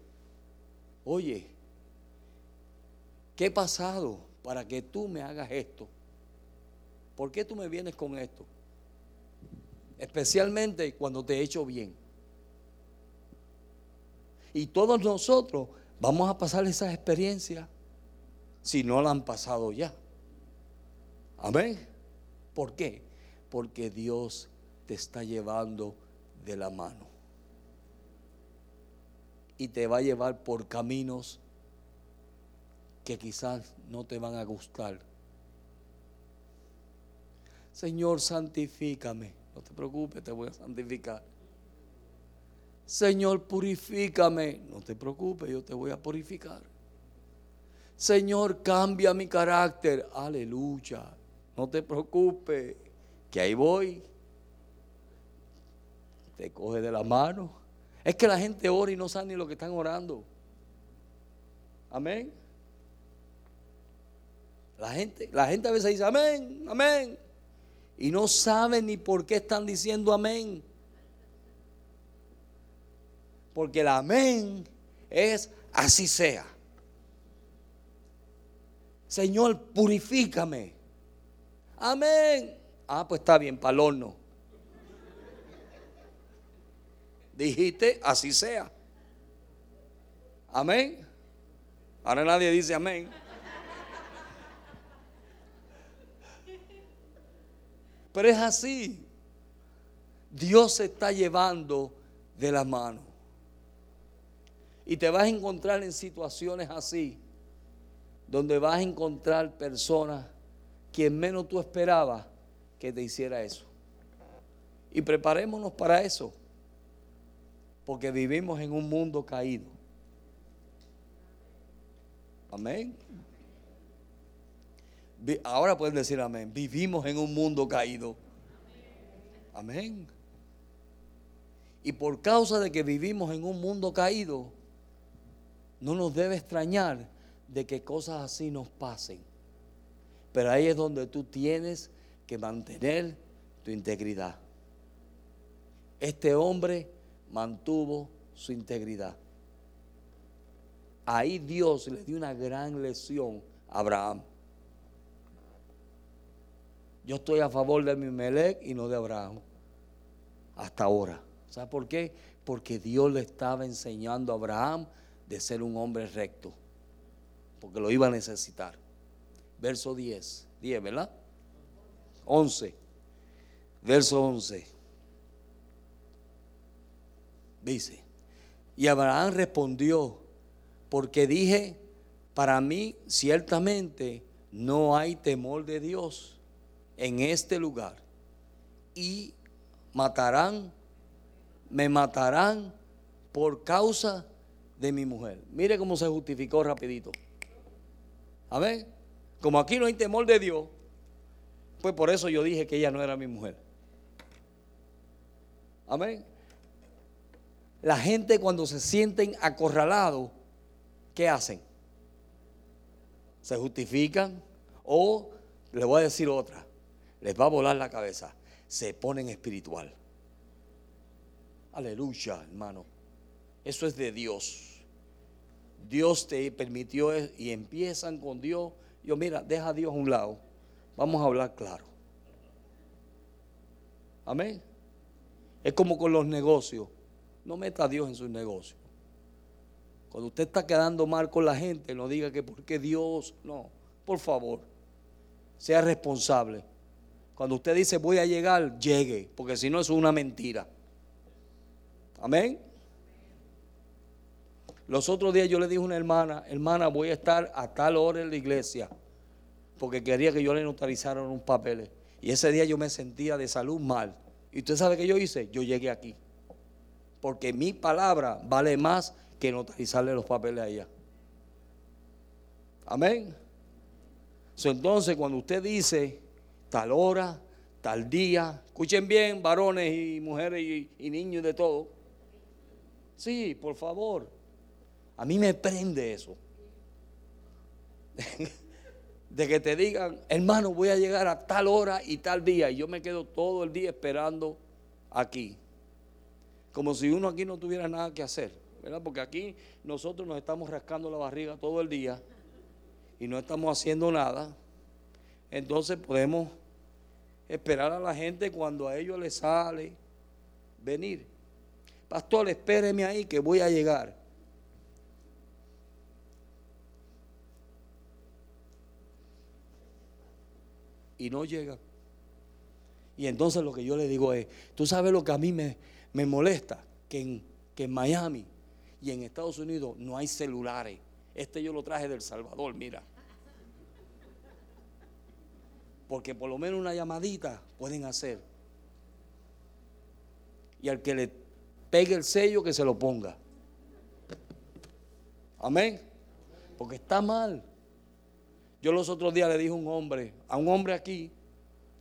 oye, ¿Qué he pasado para que tú me hagas esto? ¿Por qué tú me vienes con esto? Especialmente cuando te he hecho bien. Y todos nosotros vamos a pasar esa experiencia si no la han pasado ya. Amén. ¿Por qué? Porque Dios te está llevando de la mano. Y te va a llevar por caminos que quizás no te van a gustar. Señor, santifícame. No te preocupes, te voy a santificar. Señor, purifícame. No te preocupes, yo te voy a purificar. Señor, cambia mi carácter. Aleluya. No te preocupes, que ahí voy. Te coge de la mano. Es que la gente ora y no sabe ni lo que están orando. Amén. La gente, la gente a veces dice amén, amén. Y no sabe ni por qué están diciendo amén. Porque el amén es así sea. Señor, purifícame. Amén. Ah, pues está bien, para horno. Dijiste, así sea. Amén. Ahora nadie dice amén. Pero es así. Dios se está llevando de la mano. Y te vas a encontrar en situaciones así, donde vas a encontrar personas quien menos tú esperabas que te hiciera eso. Y preparémonos para eso, porque vivimos en un mundo caído. Amén. Ahora pueden decir amén. Vivimos en un mundo caído. Amén. Y por causa de que vivimos en un mundo caído, no nos debe extrañar de que cosas así nos pasen. Pero ahí es donde tú tienes que mantener tu integridad. Este hombre mantuvo su integridad. Ahí Dios le dio una gran lección a Abraham. Yo estoy a favor de Mimelec y no de Abraham. Hasta ahora. ¿Sabe por qué? Porque Dios le estaba enseñando a Abraham de ser un hombre recto. Porque lo iba a necesitar. Verso 10. 10, ¿verdad? 11. Verso 11. Dice, y Abraham respondió, porque dije, para mí ciertamente no hay temor de Dios en este lugar. Y matarán, me matarán por causa de mi mujer. Mire cómo se justificó rapidito. Amén. Como aquí no hay temor de Dios, pues por eso yo dije que ella no era mi mujer. Amén. La gente cuando se sienten acorralados, ¿qué hacen? Se justifican o, le voy a decir otra, les va a volar la cabeza, se ponen espiritual. Aleluya, hermano. Eso es de Dios. Dios te permitió y empiezan con Dios. Yo, mira, deja a Dios a un lado. Vamos a hablar claro. Amén. Es como con los negocios. No meta a Dios en sus negocios. Cuando usted está quedando mal con la gente, no diga que porque Dios, no, por favor, sea responsable. Cuando usted dice voy a llegar, llegue, porque si no es una mentira. Amén. Los otros días yo le dije a una hermana, hermana, voy a estar a tal hora en la iglesia, porque quería que yo le notarizaran unos papeles. Y ese día yo me sentía de salud mal. ¿Y usted sabe qué yo hice? Yo llegué aquí porque mi palabra vale más que notarizarle los papeles a ella. Amén. entonces, cuando usted dice tal hora, tal día, escuchen bien, varones y mujeres y, niños de todo. Sí, por favor. A mí me prende eso. de que te digan, hermano, voy a llegar a tal hora y tal día. Y yo me quedo todo el día esperando aquí como si uno aquí no tuviera nada que hacer, ¿verdad? Porque aquí nosotros nos estamos rascando la barriga todo el día y no estamos haciendo nada. Entonces podemos esperar a la gente cuando a ellos les sale venir. Pastor, espéreme ahí que voy a llegar. Y no llega. Y entonces lo que yo le digo es, tú sabes lo que a mí me, me molesta que en, que en Miami y en Estados Unidos no hay celulares. Este yo lo traje del Salvador, mira. Porque por lo menos una llamadita pueden hacer. Y al que le pegue el sello, que se lo ponga. Amén. Porque está mal. Yo los otros días le dije a un hombre, a un hombre aquí,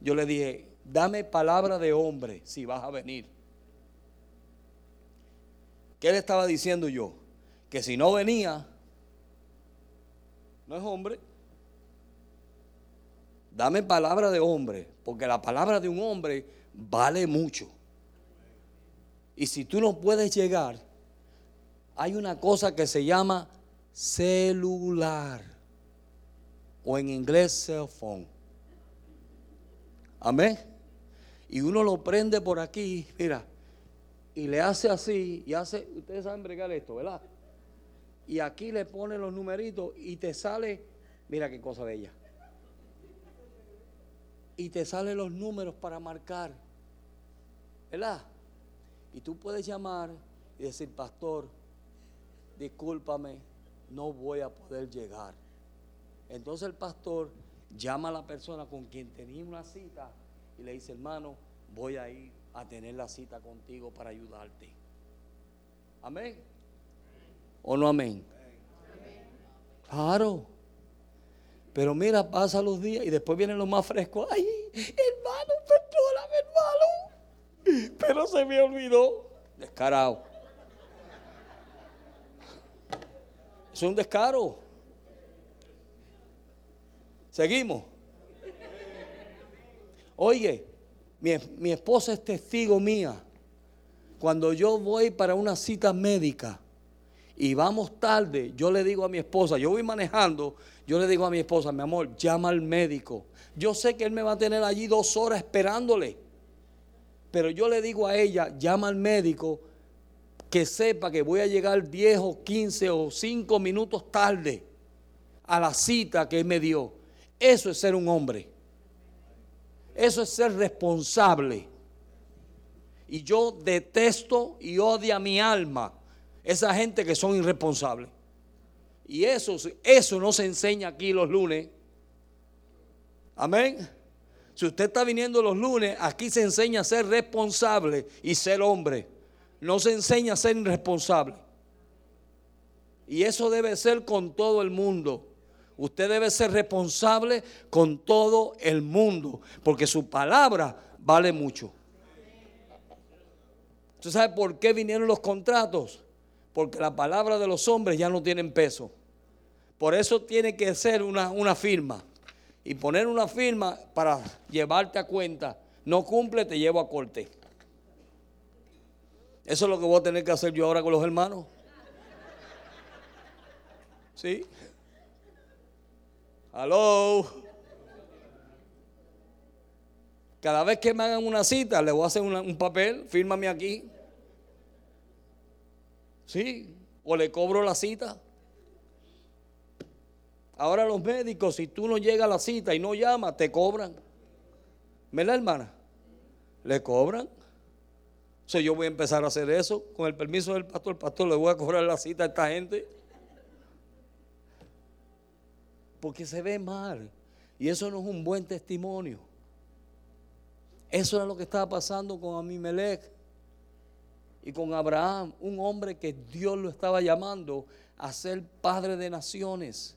yo le dije, dame palabra de hombre si vas a venir. ¿Qué le estaba diciendo yo? Que si no venía, no es hombre. Dame palabra de hombre, porque la palabra de un hombre vale mucho. Y si tú no puedes llegar, hay una cosa que se llama celular, o en inglés cell phone. Amén. Y uno lo prende por aquí, mira, y le hace así y hace, ustedes saben bregar esto, ¿verdad? Y aquí le pone los numeritos y te sale, mira qué cosa bella. Y te salen los números para marcar, ¿verdad? Y tú puedes llamar y decir, pastor, discúlpame, no voy a poder llegar. Entonces el pastor llama a la persona con quien tenía una cita y le dice, hermano, voy a ir a tener la cita contigo para ayudarte. Amén. ¿O no amén? Claro. Pero mira, pasa los días y después vienen los más frescos. Ay, hermano, perdóname, hermano. Pero se me olvidó. Descarado. Es un descaro. Seguimos. Oye, mi, mi, esposa es testigo mía. Cuando yo voy para una cita médica y vamos tarde, yo le digo a mi esposa, yo voy manejando, yo le digo a mi esposa, mi amor, llama al médico. Yo sé que él me va a tener allí dos horas esperándole. Pero yo le digo a ella, llama al médico que sepa que voy a llegar 10 o 15 o 5 minutos tarde a la cita que él me dio. Eso es ser un hombre. Eso es ser responsable. Y yo detesto y odio a mi alma esa gente que son irresponsables. Y eso, eso no se enseña aquí los lunes. Amén. Si usted está viniendo los lunes, aquí se enseña a ser responsable y ser hombre. No se enseña a ser irresponsable. Y eso debe ser con todo el mundo. Usted debe ser responsable con todo el mundo, porque su palabra vale mucho. ¿Usted sabe por qué vinieron los contratos? Porque la palabra de los hombres ya no tienen peso. Por eso tiene que ser una, una firma. Y poner una firma para llevarte a cuenta. No cumple, te llevo a corte. Eso es lo que voy a tener que hacer yo ahora con los hermanos. ¿Sí? Aló. Cada vez que me hagan una cita, le voy a hacer un papel, fírmame aquí. Sí, o le cobro la cita. Ahora los médicos, si tú no llegas a la cita y no llamas, te cobran. ¿Verdad, hermana? Le cobran. O sea, yo voy a empezar a hacer eso. Con el permiso del pastor, el pastor le voy a cobrar la cita a esta gente porque se ve mal. Y eso no es un buen testimonio. Eso era lo que estaba pasando con Amimelech y con Abraham, un hombre que Dios lo estaba llamando a ser padre de naciones.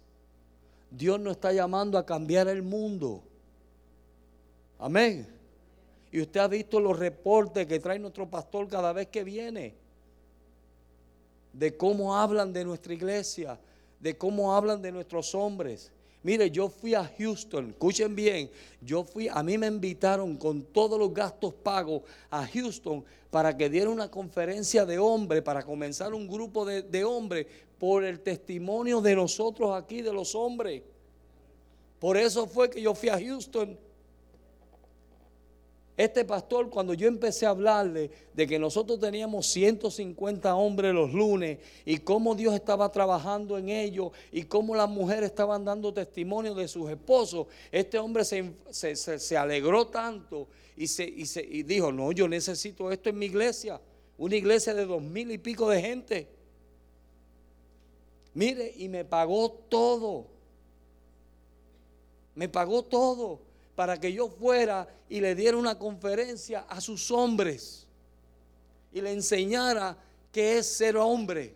Dios nos está llamando a cambiar el mundo. Amén. Y usted ha visto los reportes que trae nuestro pastor cada vez que viene. De cómo hablan de nuestra iglesia, de cómo hablan de nuestros hombres. Mire, yo fui a Houston, escuchen bien, yo fui, a mí me invitaron con todos los gastos pagos a Houston para que diera una conferencia de hombres, para comenzar un grupo de, de hombres por el testimonio de nosotros aquí, de los hombres. Por eso fue que yo fui a Houston este pastor, cuando yo empecé a hablarle de que nosotros teníamos 150 hombres los lunes y cómo Dios estaba trabajando en ellos y cómo las mujeres estaban dando testimonio de sus esposos, este hombre se, alegró tanto y, se, y dijo, no, yo necesito esto en mi iglesia, una iglesia de dos mil y pico de gente. Mire, y me pagó todo. Me pagó todo para que yo fuera y le diera una conferencia a sus hombres y le enseñara qué es ser hombre.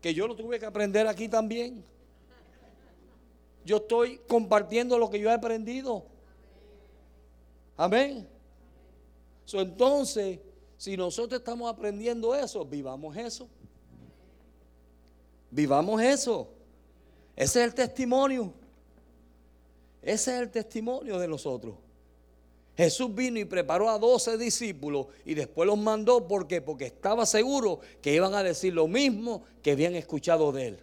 Que yo lo tuve que aprender aquí también. Yo estoy compartiendo lo que yo he aprendido. Amén. entonces, si nosotros estamos aprendiendo eso, vivamos eso. Vivamos eso. Ese es el testimonio. Ese es el testimonio de nosotros. Jesús vino y preparó a doce discípulos y después los mandó porque porque estaba seguro que iban a decir lo mismo que habían escuchado de él.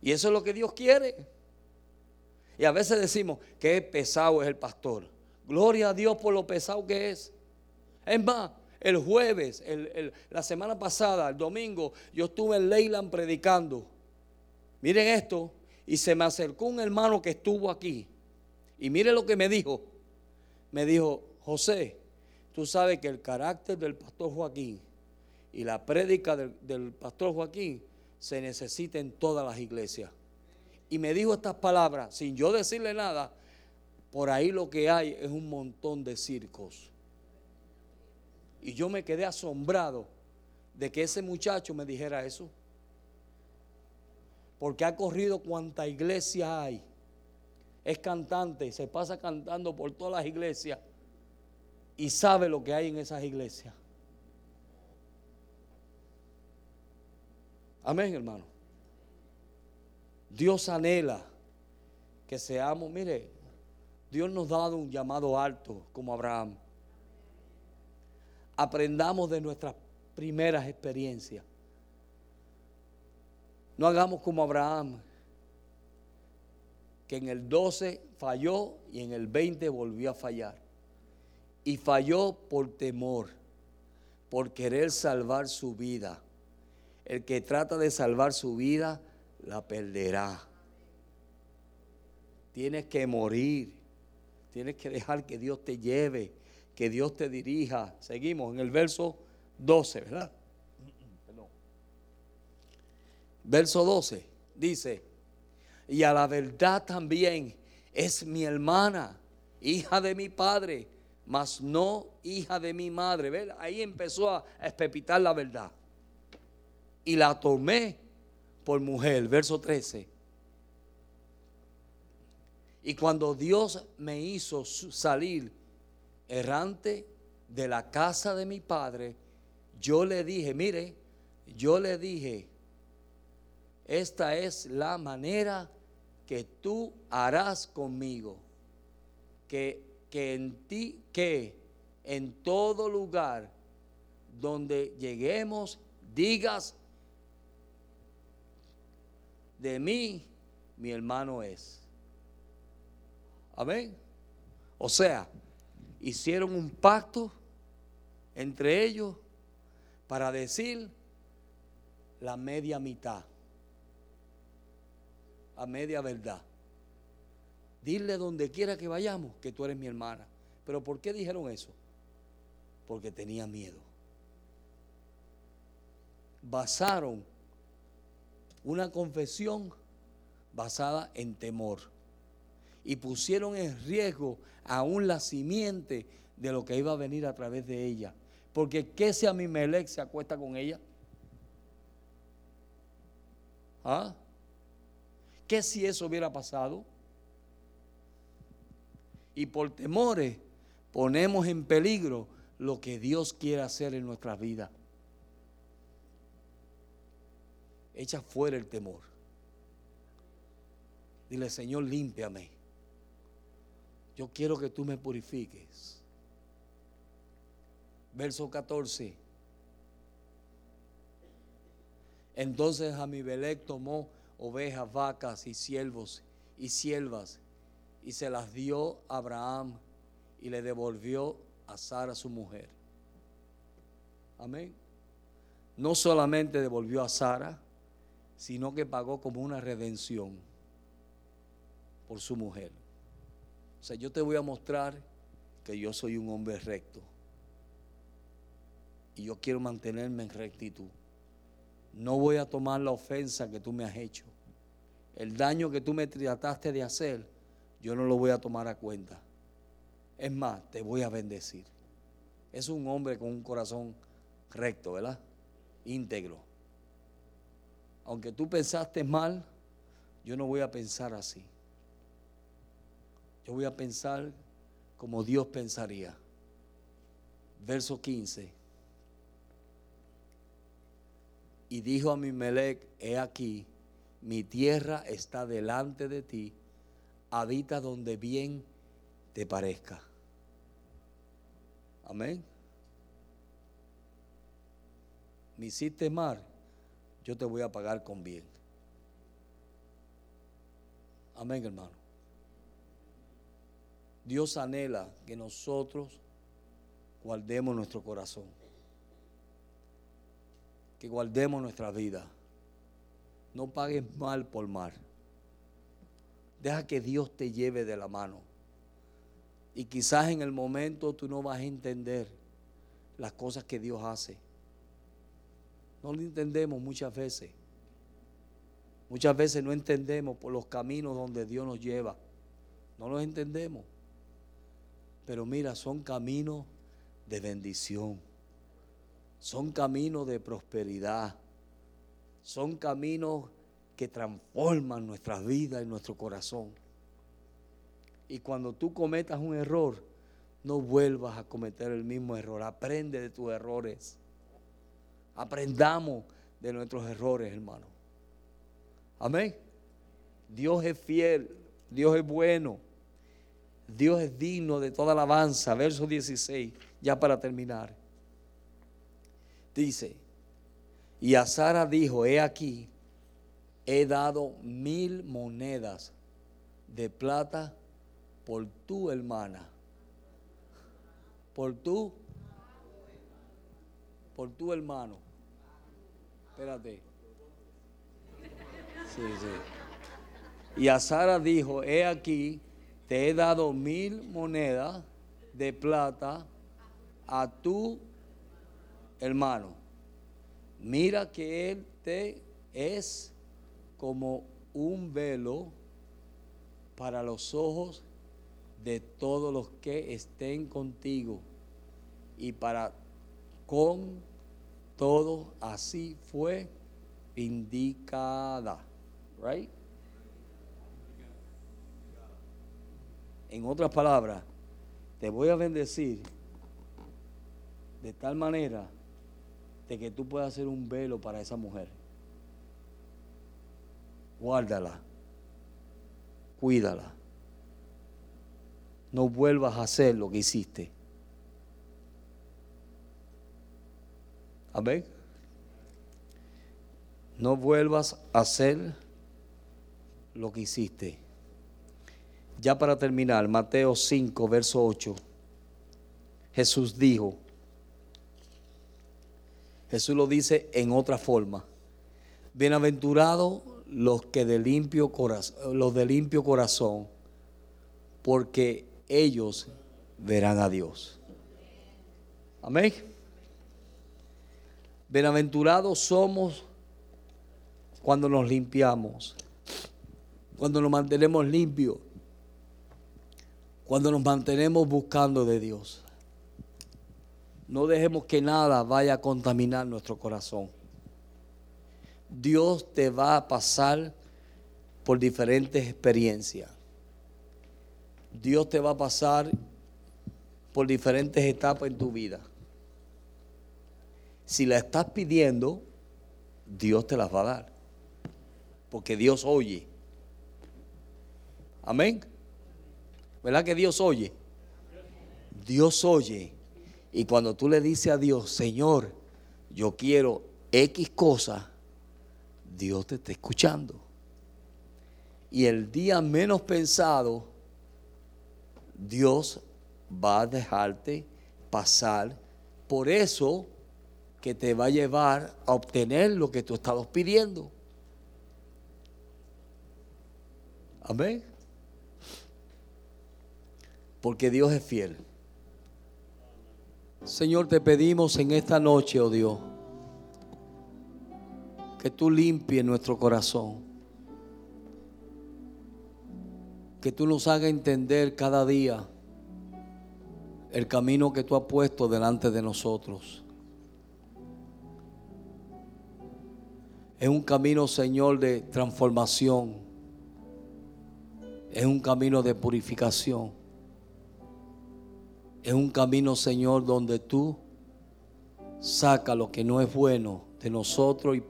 Y eso es lo que Dios quiere. Y a veces decimos que pesado es el pastor. Gloria a Dios por lo pesado que es. Es más, el jueves, la semana pasada, el domingo, yo estuve en Leyland predicando. Miren esto, y se me acercó un hermano que estuvo aquí. Y mire lo que me dijo. Me dijo, José, tú sabes que el carácter del pastor Joaquín y la prédica del, pastor Joaquín se necesita en todas las iglesias. Y me dijo estas palabras, sin yo decirle nada, por ahí lo que hay es un montón de circos. Y yo me quedé asombrado de que ese muchacho me dijera eso porque ha corrido cuanta iglesia hay. Es cantante, se pasa cantando por todas las iglesias. y sabe lo que hay en esas iglesias. Amén, hermano. Dios anhela que seamos, mire, Dios nos ha dado un llamado alto como Abraham. Aprendamos de nuestras primeras experiencias. No hagamos como Abraham, que en el 12 falló y en el 20 volvió a fallar. Y falló por temor, por querer salvar su vida. El que trata de salvar su vida, la perderá. Tienes que morir. Tienes que dejar que Dios te lleve, que Dios te dirija. Seguimos en el verso 12, ¿verdad? Verso 12 dice, y a la verdad también es mi hermana, hija de mi padre, mas no hija de mi madre. Ahí empezó a espepitar la verdad. Y la tomé por mujer, verso 13. Y cuando Dios me hizo salir errante de la casa de mi padre, yo le dije, mire, yo le dije, esta es la manera que tú harás conmigo. Que, que en ti, que en todo lugar donde lleguemos, digas, de mí mi hermano es. Amén. O sea, hicieron un pacto entre ellos para decir la media mitad a media verdad. Dile donde quiera que vayamos que tú eres mi hermana. Pero ¿por qué dijeron eso? Porque tenía miedo. Basaron una confesión basada en temor. Y pusieron en riesgo aún la simiente de lo que iba a venir a través de ella. Porque ¿qué si a mi Melech se acuesta con ella? ¿Ah? ¿Qué si eso hubiera pasado? Y por temores ponemos en peligro lo que Dios quiere hacer en nuestras vidas. Echa fuera el temor. Dile, Señor, límpiame. Yo quiero que tú me purifiques. Verso 14. Entonces Amibelec tomó ovejas, vacas y siervos y siervas, y se las dio a Abraham y le devolvió a Sara su mujer. Amén. No solamente devolvió a Sara, sino que pagó como una redención por su mujer. O sea, yo te voy a mostrar que yo soy un hombre recto. Y yo quiero mantenerme en rectitud no voy a tomar la ofensa que tú me has hecho. El daño que tú me trataste de hacer, yo no lo voy a tomar a cuenta. Es más, te voy a bendecir. Es un hombre con un corazón recto, ¿verdad? Íntegro. Aunque tú pensaste mal, yo no voy a pensar así. Yo voy a pensar como Dios pensaría. Verso 15. Y dijo a mi Melec, he aquí, mi tierra está delante de ti, habita donde bien te parezca. Amén. Me hiciste mal, yo te voy a pagar con bien. Amén, hermano. Dios anhela que nosotros guardemos nuestro corazón que guardemos nuestra vida. No pagues mal por mal. Deja que Dios te lleve de la mano. Y quizás en el momento tú no vas a entender las cosas que Dios hace. No lo entendemos muchas veces. Muchas veces no entendemos por los caminos donde Dios nos lleva. No los entendemos. Pero mira, son caminos de bendición. Son caminos de prosperidad. Son caminos que transforman vidas vida y nuestro corazón. Y cuando tú cometas un error, no vuelvas a cometer el mismo error. Aprende de tus errores. Aprendamos de nuestros errores, hermano. Amén. Dios es fiel, Dios es bueno, Dios es digno de toda alabanza. Verso 16, ya para terminar. Dice, y a Sara dijo, he aquí, he dado mil monedas de plata por tu hermana. Por tu, por tu hermano. Espérate. Sí, sí. Y a Sara dijo, he aquí, te he dado mil monedas de plata a tu hermano. Mira que él te es como un velo para los ojos de todos los que estén contigo y para con todo así fue indicada. Right? En otras palabras, te voy a bendecir de tal manera de que tú puedas hacer un velo para esa mujer. Guárdala. Cuídala. No vuelvas a hacer lo que hiciste. Amén. No vuelvas a hacer lo que hiciste. Ya para terminar, Mateo 5, verso 8. Jesús dijo, Jesús lo dice en otra forma. Bienaventurados los que de limpio corazón, los de limpio corazón, porque ellos verán a Dios. Amén. Bienaventurados somos cuando nos limpiamos, cuando nos mantenemos limpios, cuando nos mantenemos buscando de Dios. No dejemos que nada vaya a contaminar nuestro corazón. Dios te va a pasar por diferentes experiencias. Dios te va a pasar por diferentes etapas en tu vida. Si la estás pidiendo, Dios te las va a dar. Porque Dios oye. Amén. ¿Verdad que Dios oye? Dios oye y cuando tú le dices a Dios, Señor, yo quiero X cosa, Dios te está escuchando. Y el día menos pensado, Dios va a dejarte pasar por eso que te va a llevar a obtener lo que tú estabas pidiendo. Amén. Porque Dios es fiel. Señor, te pedimos en esta noche, oh Dios, que tú limpies nuestro corazón. Que tú nos hagas entender cada día el camino que tú has puesto delante de nosotros. Es un camino, Señor, de transformación. Es un camino de purificación. Es un camino, Señor, donde tú saca lo que no es bueno de nosotros y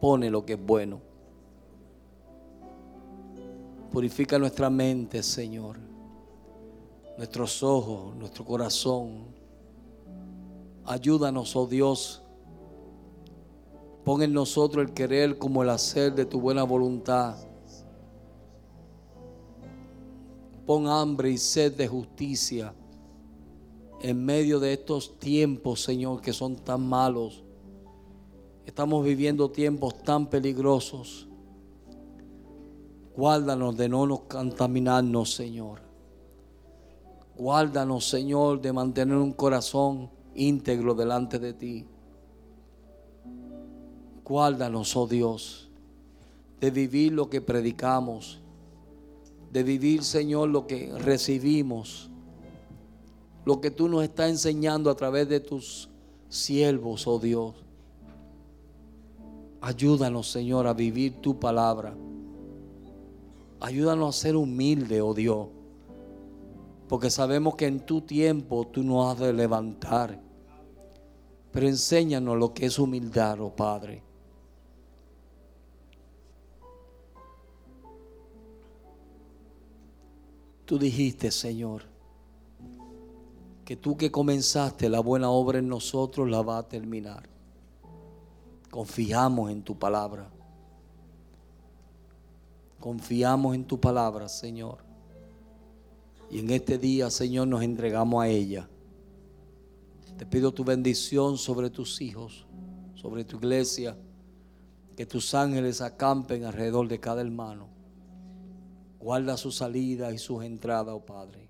pone lo que es bueno. Purifica nuestra mente, Señor, nuestros ojos, nuestro corazón. Ayúdanos, oh Dios. Pon en nosotros el querer como el hacer de tu buena voluntad. Pon hambre y sed de justicia en medio de estos tiempos, Señor, que son tan malos. Estamos viviendo tiempos tan peligrosos. Guárdanos de no nos contaminarnos, Señor. Guárdanos, Señor, de mantener un corazón íntegro delante de ti. Guárdanos, oh Dios, de vivir lo que predicamos, de vivir, Señor, lo que recibimos lo que tú nos estás enseñando a través de tus siervos, oh Dios. Ayúdanos, Señor, a vivir tu palabra. Ayúdanos a ser humildes, oh Dios. Porque sabemos que en tu tiempo tú nos has de levantar. Pero enséñanos lo que es humildad, oh Padre. Tú dijiste, Señor, que tú que comenzaste la buena obra en nosotros la vas a terminar. Confiamos en tu palabra. Confiamos en tu palabra, Señor. Y en este día, Señor, nos entregamos a ella. Te pido tu bendición sobre tus hijos, sobre tu iglesia. Que tus ángeles acampen alrededor de cada hermano. Guarda su salida y sus entradas, oh Padre.